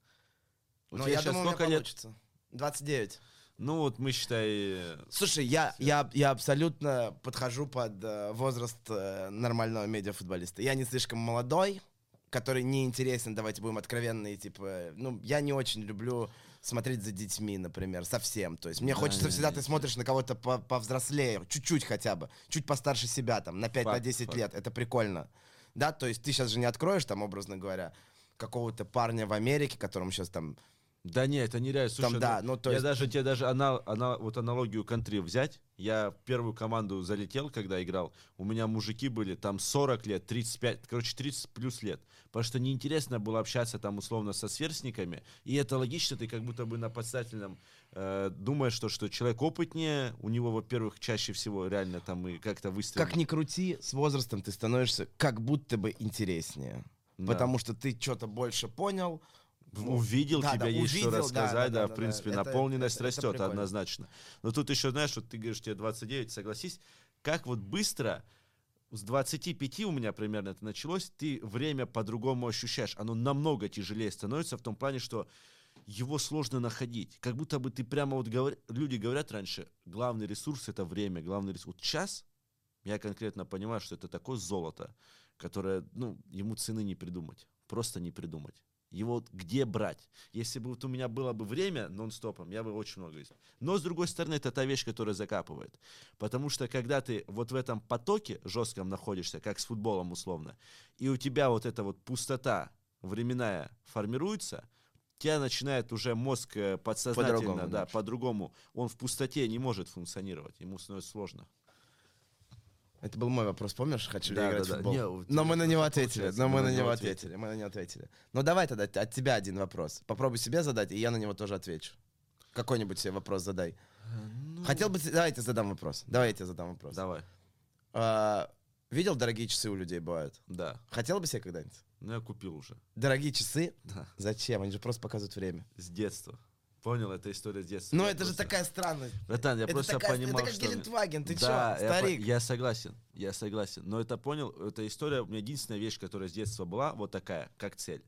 У Но тебя я думаю, у меня лет? получится. 29. Ну вот мы, считай... Слушай, я, я, я абсолютно подхожу под э, возраст э, нормального медиафутболиста. Я не слишком молодой, который не интересен, давайте будем откровенные, типа, ну, я не очень люблю смотреть за детьми, например, совсем. То есть мне Да, хочется всегда, не, ты смотришь на кого-то по- повзрослее, чуть-чуть хотя бы, чуть постарше себя, там, на 5-10 Факт, на 10 факт. лет. Это прикольно. Да, то есть ты сейчас же не откроешь, там, образно говоря, какого-то парня в Америке, которому сейчас там Да не, это нереально. Слушай, Там, да, ну, то я есть- даже тебе даже ана- ана- вот аналогию контри взять. Я в первую команду залетел, когда играл. У меня мужики были там 40 лет, 35, короче, 30 плюс лет. Потому что неинтересно было общаться там условно со сверстниками. И это логично, ты как будто бы на подсознательном э, думаешь, что, что человек опытнее, у него, во-первых, чаще всего реально там и как-то выстрел. Как ни крути, с возрастом ты становишься как будто бы интереснее. Да. Потому что ты что-то больше понял. Увидел, Да, тебя да, есть что увидел, да, рассказать, да, да, да, в да, принципе, это- наполненность это- это растет прикольно. однозначно. Но тут еще, знаешь, вот ты говоришь, тебе 29, согласись, как вот быстро с 25 у меня примерно это началось, ты время по-другому ощущаешь. Оно намного тяжелее становится в том плане, что его сложно находить. Как будто бы ты прямо вот говор... люди говорят раньше, главный ресурс это время, главный ресурс. Вот сейчас я конкретно понимаю, что это такое золото, которое, ну, ему цены не придумать. Просто не придумать. Его где брать? Если бы вот у меня было бы время нон-стопом, я бы очень много из- Но, с другой стороны, это та вещь, которая закапывает. Потому что, когда ты вот в этом потоке жестком находишься, как с футболом условно, и у тебя вот эта вот пустота временная формируется, тебя начинает уже мозг э, подсознательно, По-другому, да. по-другому. Он в пустоте не может функционировать, ему становится сложно. Это был мой вопрос, помнишь? Хочу ли Да, я играть да, в футбол? Не, но мы на него ответили. Но мы на него ответили. ответили. Мы на него ответили. Ну давай тогда от тебя один вопрос. Попробуй себе задать, и я на него тоже отвечу. Какой-нибудь себе вопрос задай. Ну, Хотел бы... Давайте задам вопрос. Давай я тебе задам вопрос. Давай, А, видел, дорогие часы у людей бывают? да. Хотел бы себе когда-нибудь? Ну, я купил уже. Дорогие часы? Да. Зачем? Они же просто показывают время. С детства. Понял, это история с детства. Ну Я это же просто- такая странность. Братан, я это просто такая- понимал, это как что... Гелендваген, ты да, чё, я старик? Я, согласен, я согласен. Но это понял, это история, у меня единственная вещь, которая с детства была, вот такая, как цель.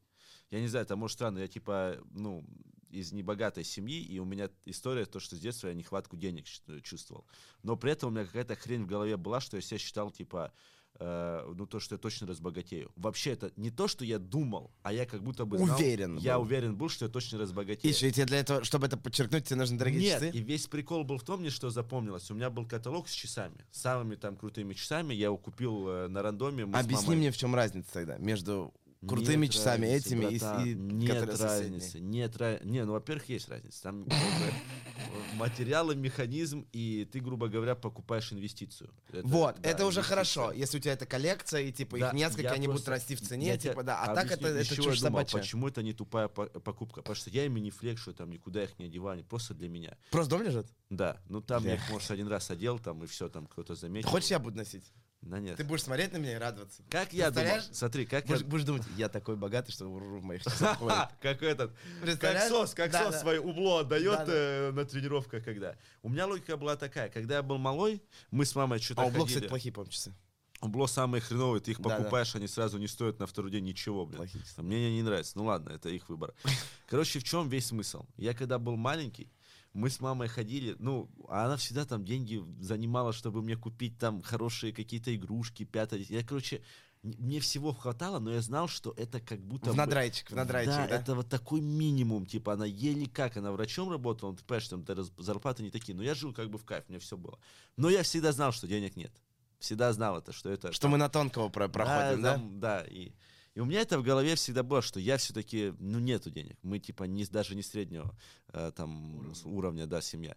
Я не знаю, это может странно, я типа, ну, из небогатой семьи, и у меня история, то, что с детства я нехватку денег чу- чувствовал. Но при этом у меня какая-то хрень в голове была, что я себя считал, типа, э, ну, то, что я точно разбогатею. Вообще, это не то, что я думал, а я как будто бы знал, Уверен Я был. уверен был, что я точно разбогатею. Ищу, и тебе для этого, чтобы это подчеркнуть, тебе нужны дорогие Нет, часы? и весь прикол был в том, мне что запомнилось. У меня был каталог с часами, самыми там крутыми часами. Я его купил э, на рандоме. Объясни мамой- мне, в чем разница тогда между крутыми Нет часами разницы, этими и с- братан, и нет соседние. разницы, нет разницы. Не, ну, во-первых, есть разница. Там [laughs] материалы, механизм, и ты, грубо говоря, покупаешь инвестицию. Это- Вот, да, это уже инвестиция. хорошо, если у тебя это коллекция, и типа Да, их несколько, они будут просто- расти в цене, типа, да. А так это, это чушь собачья. Почему это не тупая по- покупка? Потому что я ими не флекшу, там никуда их не одеваю, просто для меня. Просто дом лежит? Да, ну там я их, может, один раз одел, там, и все, там кто-то заметил. Хочешь, я буду носить? Да нет. Ты будешь смотреть на меня и радоваться. Как я думал, смотри, как я... Будешь, будешь думать, я такой богатый, что в моих [laughs] часах. Как этот, как сос, как Да, сос да. свое убло отдает Да, да. э, на тренировках, когда. У меня логика была такая, когда я был малой, мы с мамой что-то А у Блок, ходили. кстати, плохие, по-моему, часы. Убло самые хреновые, ты их Да, да. покупаешь, они сразу не стоят на второй день ничего, блин. Плохие. Мне не нравятся. Ну ладно, это их выбор. [laughs] Короче, в чем весь смысл? Я когда был маленький, мы с мамой ходили, ну, а она всегда там деньги занимала, чтобы мне купить там хорошие какие-то игрушки, пятое. Я, короче, мне всего хватало, но я знал, что это как будто В надрайчик, в надрайчик, да? это вот такой минимум, типа, она еле как, она врачом работала, ты понимаешь, там зарплаты не такие, но я жил как бы в кайф, мне все было. Но я всегда знал, что денег нет. Всегда знал это, что это... Что мы на тонкого про- проходим, да? там, да, и, и у меня это в голове всегда было, что я все-таки, ну, нету денег. Мы, типа, не, даже не среднего э, там с- уровня, да, семья.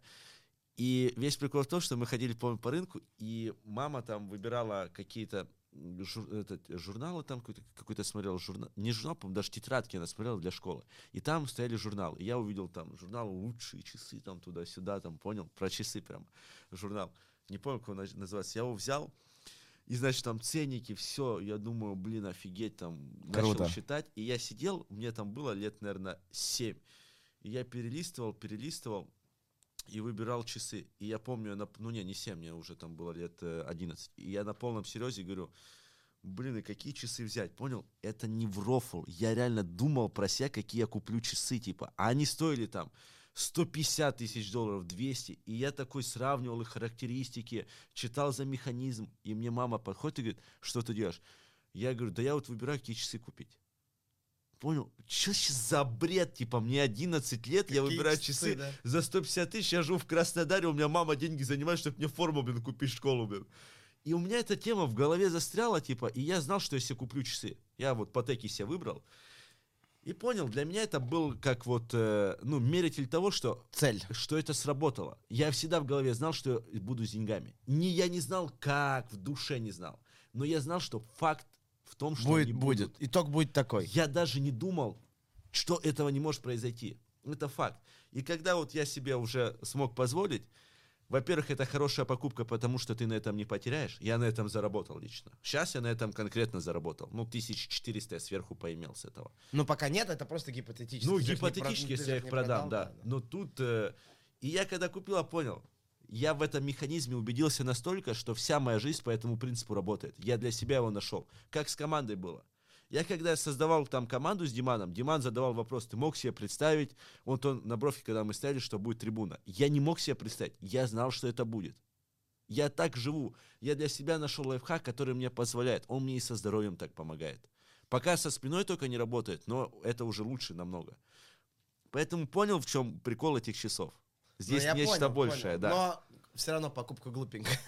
И весь прикол в том, что мы ходили, помню, по рынку, и мама там выбирала какие-то жур- этот, журналы там какой-то, какой-то смотрел журнал, не журнал, по даже тетрадки она смотрела для школы. И там стояли журналы. И я увидел там журнал «Лучшие часы», там туда-сюда, там, понял, про часы прям журнал. Не помню, как он наз- называется. Я его взял, и, значит, там ценники, все. Я думаю, блин, офигеть, там Круто. начал считать. И я сидел, мне там было лет, наверное, 7. И я перелистывал, перелистывал и выбирал часы. И я помню, на, ну не, не 7, мне уже там было лет э, 11. И я на полном серьезе говорю, блин, и какие часы взять? Понял? Это не в рофл. Я реально думал про себя, какие я куплю часы, типа. А они стоили там 150 тысяч долларов, 200. И я такой сравнивал их характеристики, читал за механизм. И мне мама подходит и говорит, что ты делаешь? Я говорю, да я вот выбираю, какие часы купить. Понял? Что сейчас за бред? Типа, мне 11 лет, я Какие выбираю часы, часы да? за 150 тысяч, я живу в Краснодаре, у меня мама деньги занимает, чтобы мне форму, блин, купить школу, блин. И у меня эта тема в голове застряла, типа, и я знал, что я себе куплю часы. Я вот по теке себе выбрал. И понял, для меня это был как вот, э, ну, меритель того, что Цель. что это сработало. Я всегда в голове знал, что буду с деньгами. Не, я не знал, как, в душе не знал. Но я знал, что факт в том, что Будет, будет. Итог будет такой. Я даже не думал, что этого не может произойти. Это факт. И когда вот я себе уже смог позволить, во-первых, это хорошая покупка, потому что ты на этом не потеряешь. Я на этом заработал лично. Сейчас я на этом конкретно заработал. Ну, 1400 я сверху поимел с этого. Но пока нет, это просто гипотетически. Ну, Ты гипотетически, если я их не продам, продал, да. Но тут... э, и я когда купил, я понял. Я в этом механизме убедился настолько, что вся моя жизнь по этому принципу работает. Я для себя его нашел. Как с командой было. Я когда создавал там команду с Диманом, Диман задавал вопрос, ты мог себе представить, вот он на бровке, когда мы стояли, что будет трибуна. Я не мог себе представить, я знал, что это будет. Я так живу. Я для себя нашел лайфхак, который мне позволяет. Он мне и со здоровьем так помогает. Пока со спиной только не работает, но это уже лучше намного. Поэтому понял, в чем прикол этих часов. Ну, Здесь я нечто понял, большее, понял. да. Но все равно покупка глупенькая.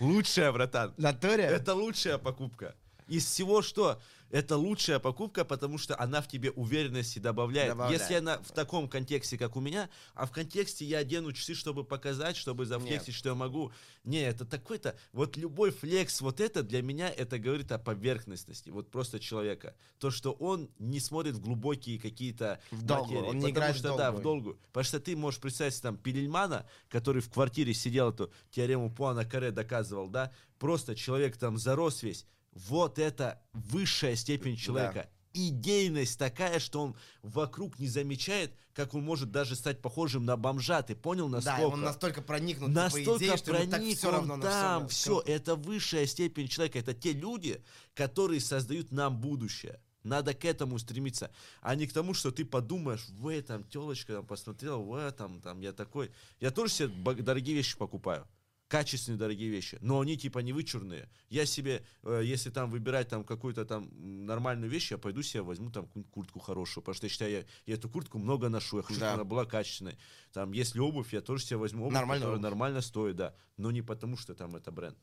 Лучшая, братан. Натуре? Это лучшая покупка. Из всего, что это лучшая покупка, потому что она в тебе уверенности добавляет. Добавляет. Если она в таком контексте, как у меня, а в контексте я одену часы, чтобы показать, чтобы зафлексить, Нет. что я могу. Не, это такой-то... Вот любой флекс, вот это для меня, это говорит о поверхностности. Вот просто человека. То, что он не смотрит в глубокие какие-то В долгую, материи. он не Потому играет в что, да, в долгую. Потому что ты можешь представить там Пелельмана, который в квартире сидел эту теорему Пуана Каре доказывал, да, просто человек там зарос весь. Вот это высшая степень человека. Идейность такая, что он вокруг не замечает, как он может даже стать похожим на бомжа. Ты понял, насколько? Да, он настолько проникнут типа, Настолько идеей, что ему так проник все равно на там, всё. все, это высшая степень человека, это те люди, которые создают нам будущее. Надо к этому стремиться, а не к тому, что ты подумаешь, в этом телочка там посмотрел, в этом там я такой. Я тоже себе дорогие вещи покупаю, качественные дорогие вещи, но они типа не вычурные. Я себе, э, если там выбирать там какую-то там нормальную вещь, я пойду себе возьму там какую-нибудь куртку хорошую, потому что я считаю, я, я эту куртку много ношу, я хочу, Да. чтобы она была качественной. Там, если обувь, я тоже себе возьму обувь, Нормальную которая обувь. нормально стоит, да, но не потому, что там это бренд.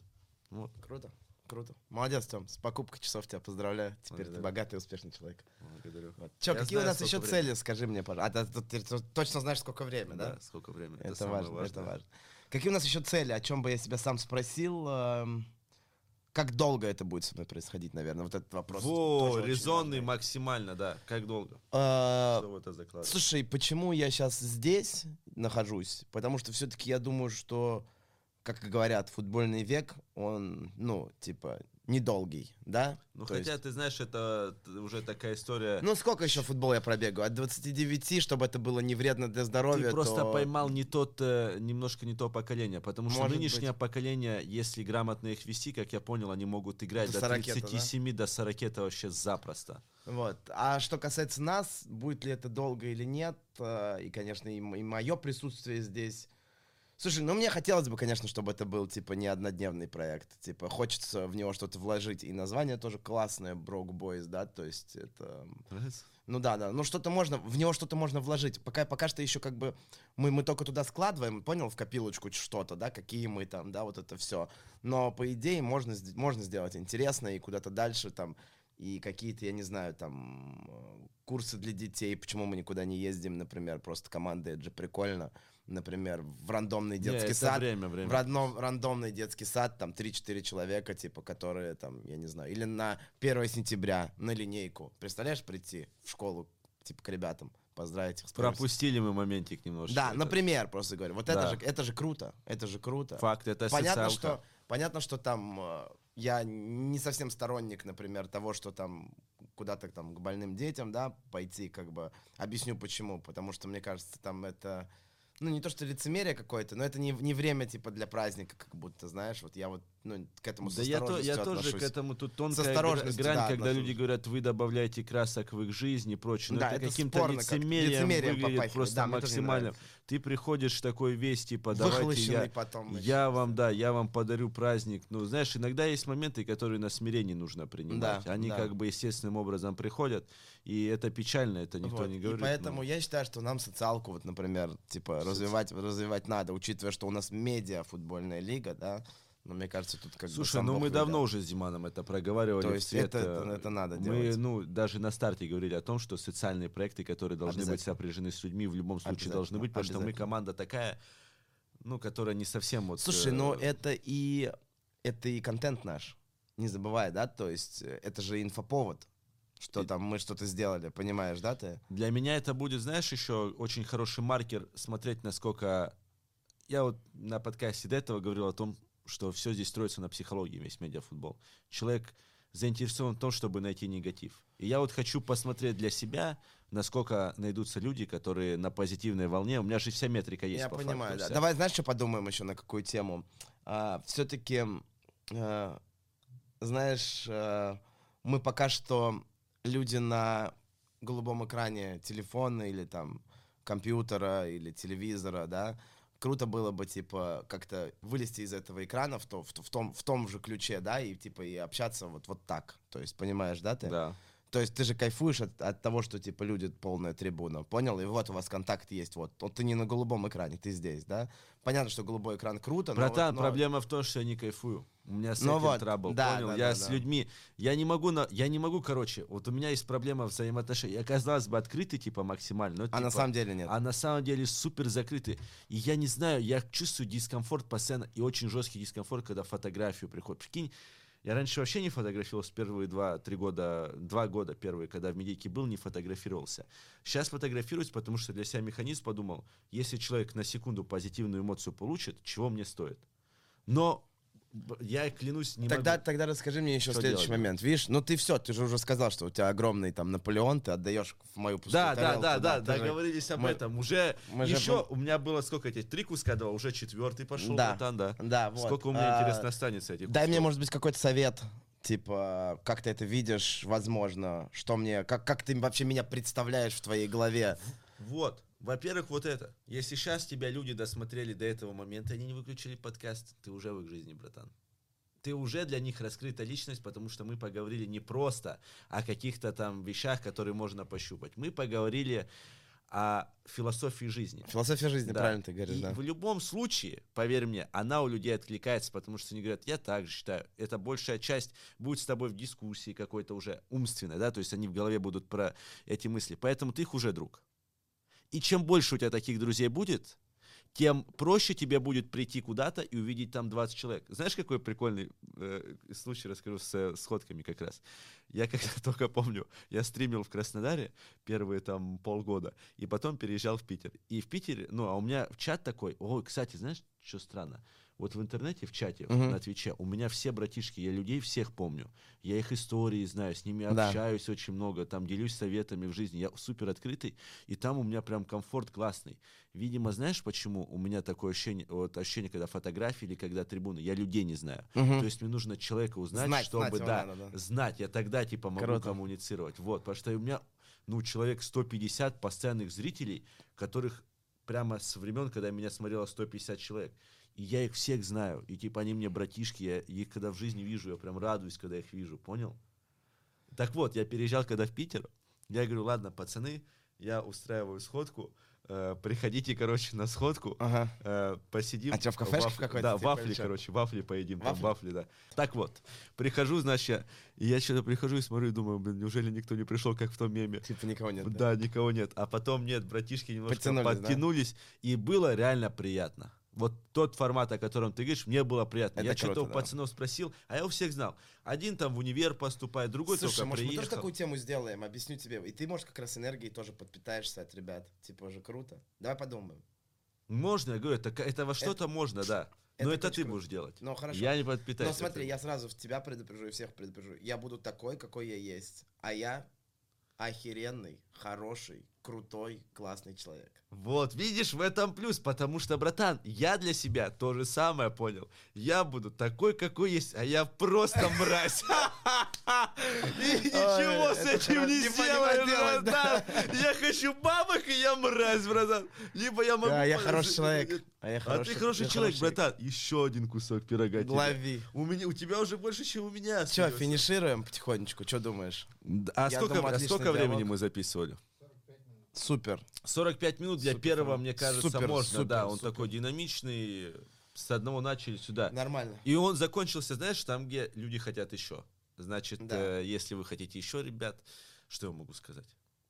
Вот. Круто. Круто. Молодец, Тем. С покупкой часов тебя поздравляю. Теперь ты Благодарю. богатый и успешный человек. Благодарю. Вот. Че, Я какие у знаю, нас сколько еще времени. цели, скажи мне, пожалуйста. А ты, ты- ты точно знаешь, сколько времени, да? Да, сколько времени. Это, самое важно, это важное. важно. Какие у нас еще цели? О чем бы я себя сам спросил? Эм, Как долго это будет со мной происходить, наверное? Вот этот вопрос. Во, резонный максимально, да. Как долго? Закладывать? Слушай, почему я сейчас здесь нахожусь? Потому что все-таки я думаю, что, как говорят, футбольный век, он, ну, типа, недолгий, да? Ну, То хотя, есть- ты знаешь, это уже такая история. Ну, сколько еще футбол я пробегаю? От 29, чтобы это было не вредно для здоровья, Ты просто то- поймал не тот, э, немножко не то поколение, потому что Может нынешнее поколение, если грамотно их вести, как я понял, они могут играть До до 40, да? 37, до 40 это вообще запросто. Вот. А что касается нас, будет ли это долго или нет, э, и, конечно, и, мое присутствие здесь. Слушай, ну мне хотелось бы, конечно, чтобы это был, типа, не однодневный проект. Типа, хочется в него что-то вложить. И название тоже классное, Broke Boys, да, то есть это... Ну да, да, ну что-то можно, в него что-то можно вложить. Пока, пока что еще как бы мы, мы только туда складываем, понял, в копилочку что-то, да, какие мы там, да, вот это все. Но по идее можно, можно сделать интересно и куда-то дальше там, и какие-то, я не знаю, там, э, курсы для детей, почему мы никуда не ездим, например, просто команда, это же прикольно, например, в рандомный Не, детский это сад. время, время. В родном, рандомный детский сад, там 3-4 человека, типа, которые там, я не знаю, или на 1 сентября на линейку. Представляешь, прийти в школу, типа, к ребятам, поздравить их Пропустили мы моментик немножко. Да, Это например, просто говорю. Вот Да. это, же, это же круто. Это же круто. Факт, это понятно, социалка. что, понятно, что там э, я не совсем сторонник, например, того, что там куда-то там к больным детям, да, пойти, как бы. Объясню почему. Потому что, мне кажется, там это... Ну, не то, что лицемерие какое-то, но это не, не время, типа, для праздника, как будто, знаешь, вот я вот, ну, к этому Да я, то, я тоже к этому тут тонкая грань, да, когда отношусь. люди говорят, вы добавляете красок в их жизнь и прочее. Но Да, это, это каким-то лицемерием, Лицемерием выглядит попахивает. просто Да, максимально. Ты приходишь такой весть, типа, давайте я, потом. я вам, да, я вам подарю праздник. Ну, знаешь, иногда есть моменты, которые на смирении нужно принимать. Да, Они да. как бы естественным образом приходят, и это печально, это никто Вот. не И говорит. поэтому ну. я считаю, что нам социалку, вот, например, типа, развивать, развивать надо, учитывая, что у нас медиа футбольная лига, да. Но мне кажется, тут как бы Слушай, ну мы велел. давно уже с Диманом это проговаривали. То есть это- это- это надо Мы, делать. ну, даже на старте говорили о том, что социальные проекты, которые должны быть сопряжены с людьми, в любом случае должны быть, потому что мы команда такая, ну, которая не совсем вот... Слушай, ну это и это и контент наш. Не забывай, да? То есть э, это же инфоповод, что там мы что-то сделали, понимаешь, да, ты? Для меня это будет, знаешь, еще очень хороший маркер смотреть, насколько... Я вот на подкасте до этого говорил о том, что все здесь строится на психологии, весь медиафутбол. Человек заинтересован в том, чтобы найти негатив. И я вот хочу посмотреть для себя, насколько найдутся люди, которые на позитивной волне. У меня же вся метрика есть. Я по понимаю, факту да. вся. Давай, знаешь, что подумаем еще на какую тему? все-таки, знаешь, э, мы пока что люди на голубом экране телефона или там компьютера или телевизора, да, круто было бы, типа, как-то вылезти из этого экрана в, то, в, в том, в том же ключе, да, и, типа, и общаться вот, вот так. То есть, понимаешь, да, ты? Да. То есть ты же кайфуешь от, от того, что типа люди полная трибуна, понял? И вот у вас контакт есть, вот. Вот ты не на голубом экране, ты здесь, да? Понятно, что голубой экран круто, но Братан, вот- но- проблема в том, что я не кайфую. У меня с Ну этим вот, трабл, да, понял? да, я да, с да. людьми, я не могу, на, я не могу, короче, вот у меня есть проблема взаимоотношений. Я, казалось бы, открытый, типа, максимально. но, А на типа, самом деле нет. А на самом деле супер закрытый. И я не знаю, я чувствую дискомфорт постоянно, и очень жесткий дискомфорт, когда фотографию приходит. Прикинь, я раньше вообще не фотографировался первые два-три года, два года первые, когда в медийке был, не фотографировался. Сейчас фотографируюсь, потому что для себя механизм подумал, если человек на секунду позитивную эмоцию получит, чего мне стоит? Но я клянусь, не Тогда, могу. тогда расскажи мне еще Что следующий делать? момент. Видишь, ну ты все, ты же уже сказал, что у тебя огромный там Наполеон, ты отдаешь в мою пустую Да, да, тарелку, да, да, же- договорились об мы- этом. Уже мы же еще бу- у меня было сколько этих три куска давал, уже четвертый пошел, Да. братан, да. Да, вот. Сколько у меня А, интересно останется этих Дай мне, кусков? может быть, какой-то совет, типа, как ты это видишь, возможно, что мне, как, как ты вообще меня представляешь в твоей голове? Вот. Во-первых, вот это. Если сейчас тебя люди досмотрели до этого момента, они не выключили подкаст, ты уже в их жизни, братан. Ты уже для них раскрыта личность, потому что мы поговорили не просто о каких-то там вещах, которые можно пощупать. Мы поговорили а философии жизни. Философия жизни, Да. правильно ты говоришь, И да. в любом случае, поверь мне, она у людей откликается, потому что они говорят, я так же считаю. Это большая часть будет с тобой в дискуссии какой-то уже умственной, да, то есть они в голове будут про эти мысли. Поэтому ты их уже друг. И чем больше у тебя таких друзей будет, тем проще тебе будет прийти куда-то и увидеть там 20 человек. Знаешь, какой прикольный э, случай расскажу с э, сходками как раз. Я когда [laughs] только помню, я стримил в Краснодаре первые там полгода, и потом переезжал в Питер. И в Питере, ну, а у меня в чат такой, ой, кстати, знаешь, что странно? Вот в интернете, в чате, Мгм. на Твиче, у меня все братишки, я людей всех помню. Я их истории знаю, с ними Да. общаюсь очень много, там делюсь советами в жизни. Я супер открытый, и там у меня прям комфорт классный. Видимо, знаешь, почему у меня такое ощущение, вот ощущение, когда фотографии или когда трибуны, я людей не знаю. Мгм. То есть мне нужно человека узнать, Знать, чтобы, знать да, надо, да. знать. Я тогда, типа, могу Круто. коммуницировать. Вот, потому что у меня, ну, человек 150 постоянных зрителей, которых прямо с времен, когда меня смотрело 150 человек. И я их всех знаю. И типа они мне братишки, я их когда в жизни вижу, я прям радуюсь, когда их вижу, понял? Так вот, я переезжал когда в Питер, я говорю, ладно, пацаны, я устраиваю сходку, э, приходите, короче, на сходку, Ага. э, посидим. А чё, в кафешке какой-то, Да, типа, вафли, чё? короче, вафли поедим, там Вафли? вафли, да. Так вот, прихожу, значит, и я что-то прихожу и смотрю, и думаю, блин, неужели никто не пришел, как в том меме? Типа никого нет. да? Да, никого нет. А потом нет, братишки немножко Подтянулись, да? подтянулись, и было реально приятно. Вот тот формат, о котором ты говоришь, мне было приятно. Это я что-то круто, у да. пацанов спросил, а я у всех знал. Один там в универ поступает, другой Слушай, только может, мы приехал. тоже такую тему сделаем, объясню тебе. И ты, может, как раз энергией тоже подпитаешься от ребят. Типа, уже круто. Давай подумаем. Можно, я говорю, это, это во что-то можно, да. Но это это, ты очень будешь делать. Ну, хорошо. Я не подпитаюсь. Но смотри, я сразу в тебя предупрежу и всех предупрежу. Я буду такой, какой я есть. А я охеренный, хороший, крутой, классный человек. Вот, видишь, в этом плюс, потому что, братан, я для себя то же самое понял. Я буду такой, какой есть, а я просто мразь. [laughs] [laughs] И ничего с этим не сделаешь, братан. Я хочу бабок, и я мразь, братан. Либо я могу... Да, я хороший человек. А, я А хороший, ты хороший человек, хороший. братан. Еще один кусок пирога. Лови. У меня, у тебя уже больше, чем у меня. Че, остается. финишируем потихонечку? Что думаешь? А Я сколько, думаю, а сколько времени мы записывали? Супер. 45 минут для Супер, первого, мне кажется, Супер, можно, супер, да. Он супер. такой динамичный. С одного начали сюда. Нормально. И он закончился, знаешь, там, где люди хотят еще. Значит, Да. э, если вы хотите еще, ребят, что я могу сказать?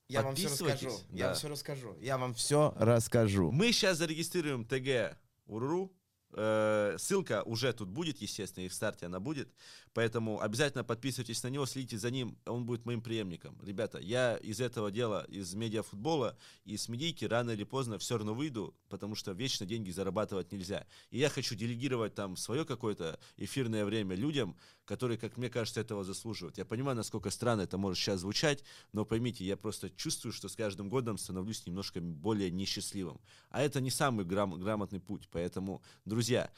Я вам все расскажу. да. Я вам все расскажу. Я вам все расскажу. Мы сейчас зарегистрируем ТГ Уруру. Э, ссылка уже тут будет, естественно, и в старте она будет. Поэтому обязательно подписывайтесь на него, следите за ним, он будет моим преемником. Ребята, я из этого дела, из медиафутбола и с медийки рано или поздно все равно выйду, потому что вечно деньги зарабатывать нельзя. И я хочу делегировать там свое какое-то эфирное время людям, которые, как мне кажется, этого заслуживают. Я понимаю, насколько странно это может сейчас звучать, но поймите, я просто чувствую, что с каждым годом становлюсь немножко более несчастливым. А это не самый грам- грамотный путь. Поэтому, друзья,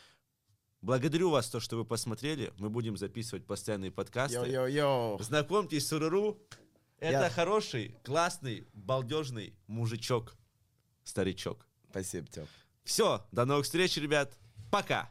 благодарю вас, то, что вы посмотрели. Мы будем записывать постоянные подкасты. Йо-йо-йо. Знакомьтесь с Уруру. Это Я- хороший, классный, балдежный мужичок, старичок. Спасибо, Тём. Все, до новых встреч, ребят. Пока.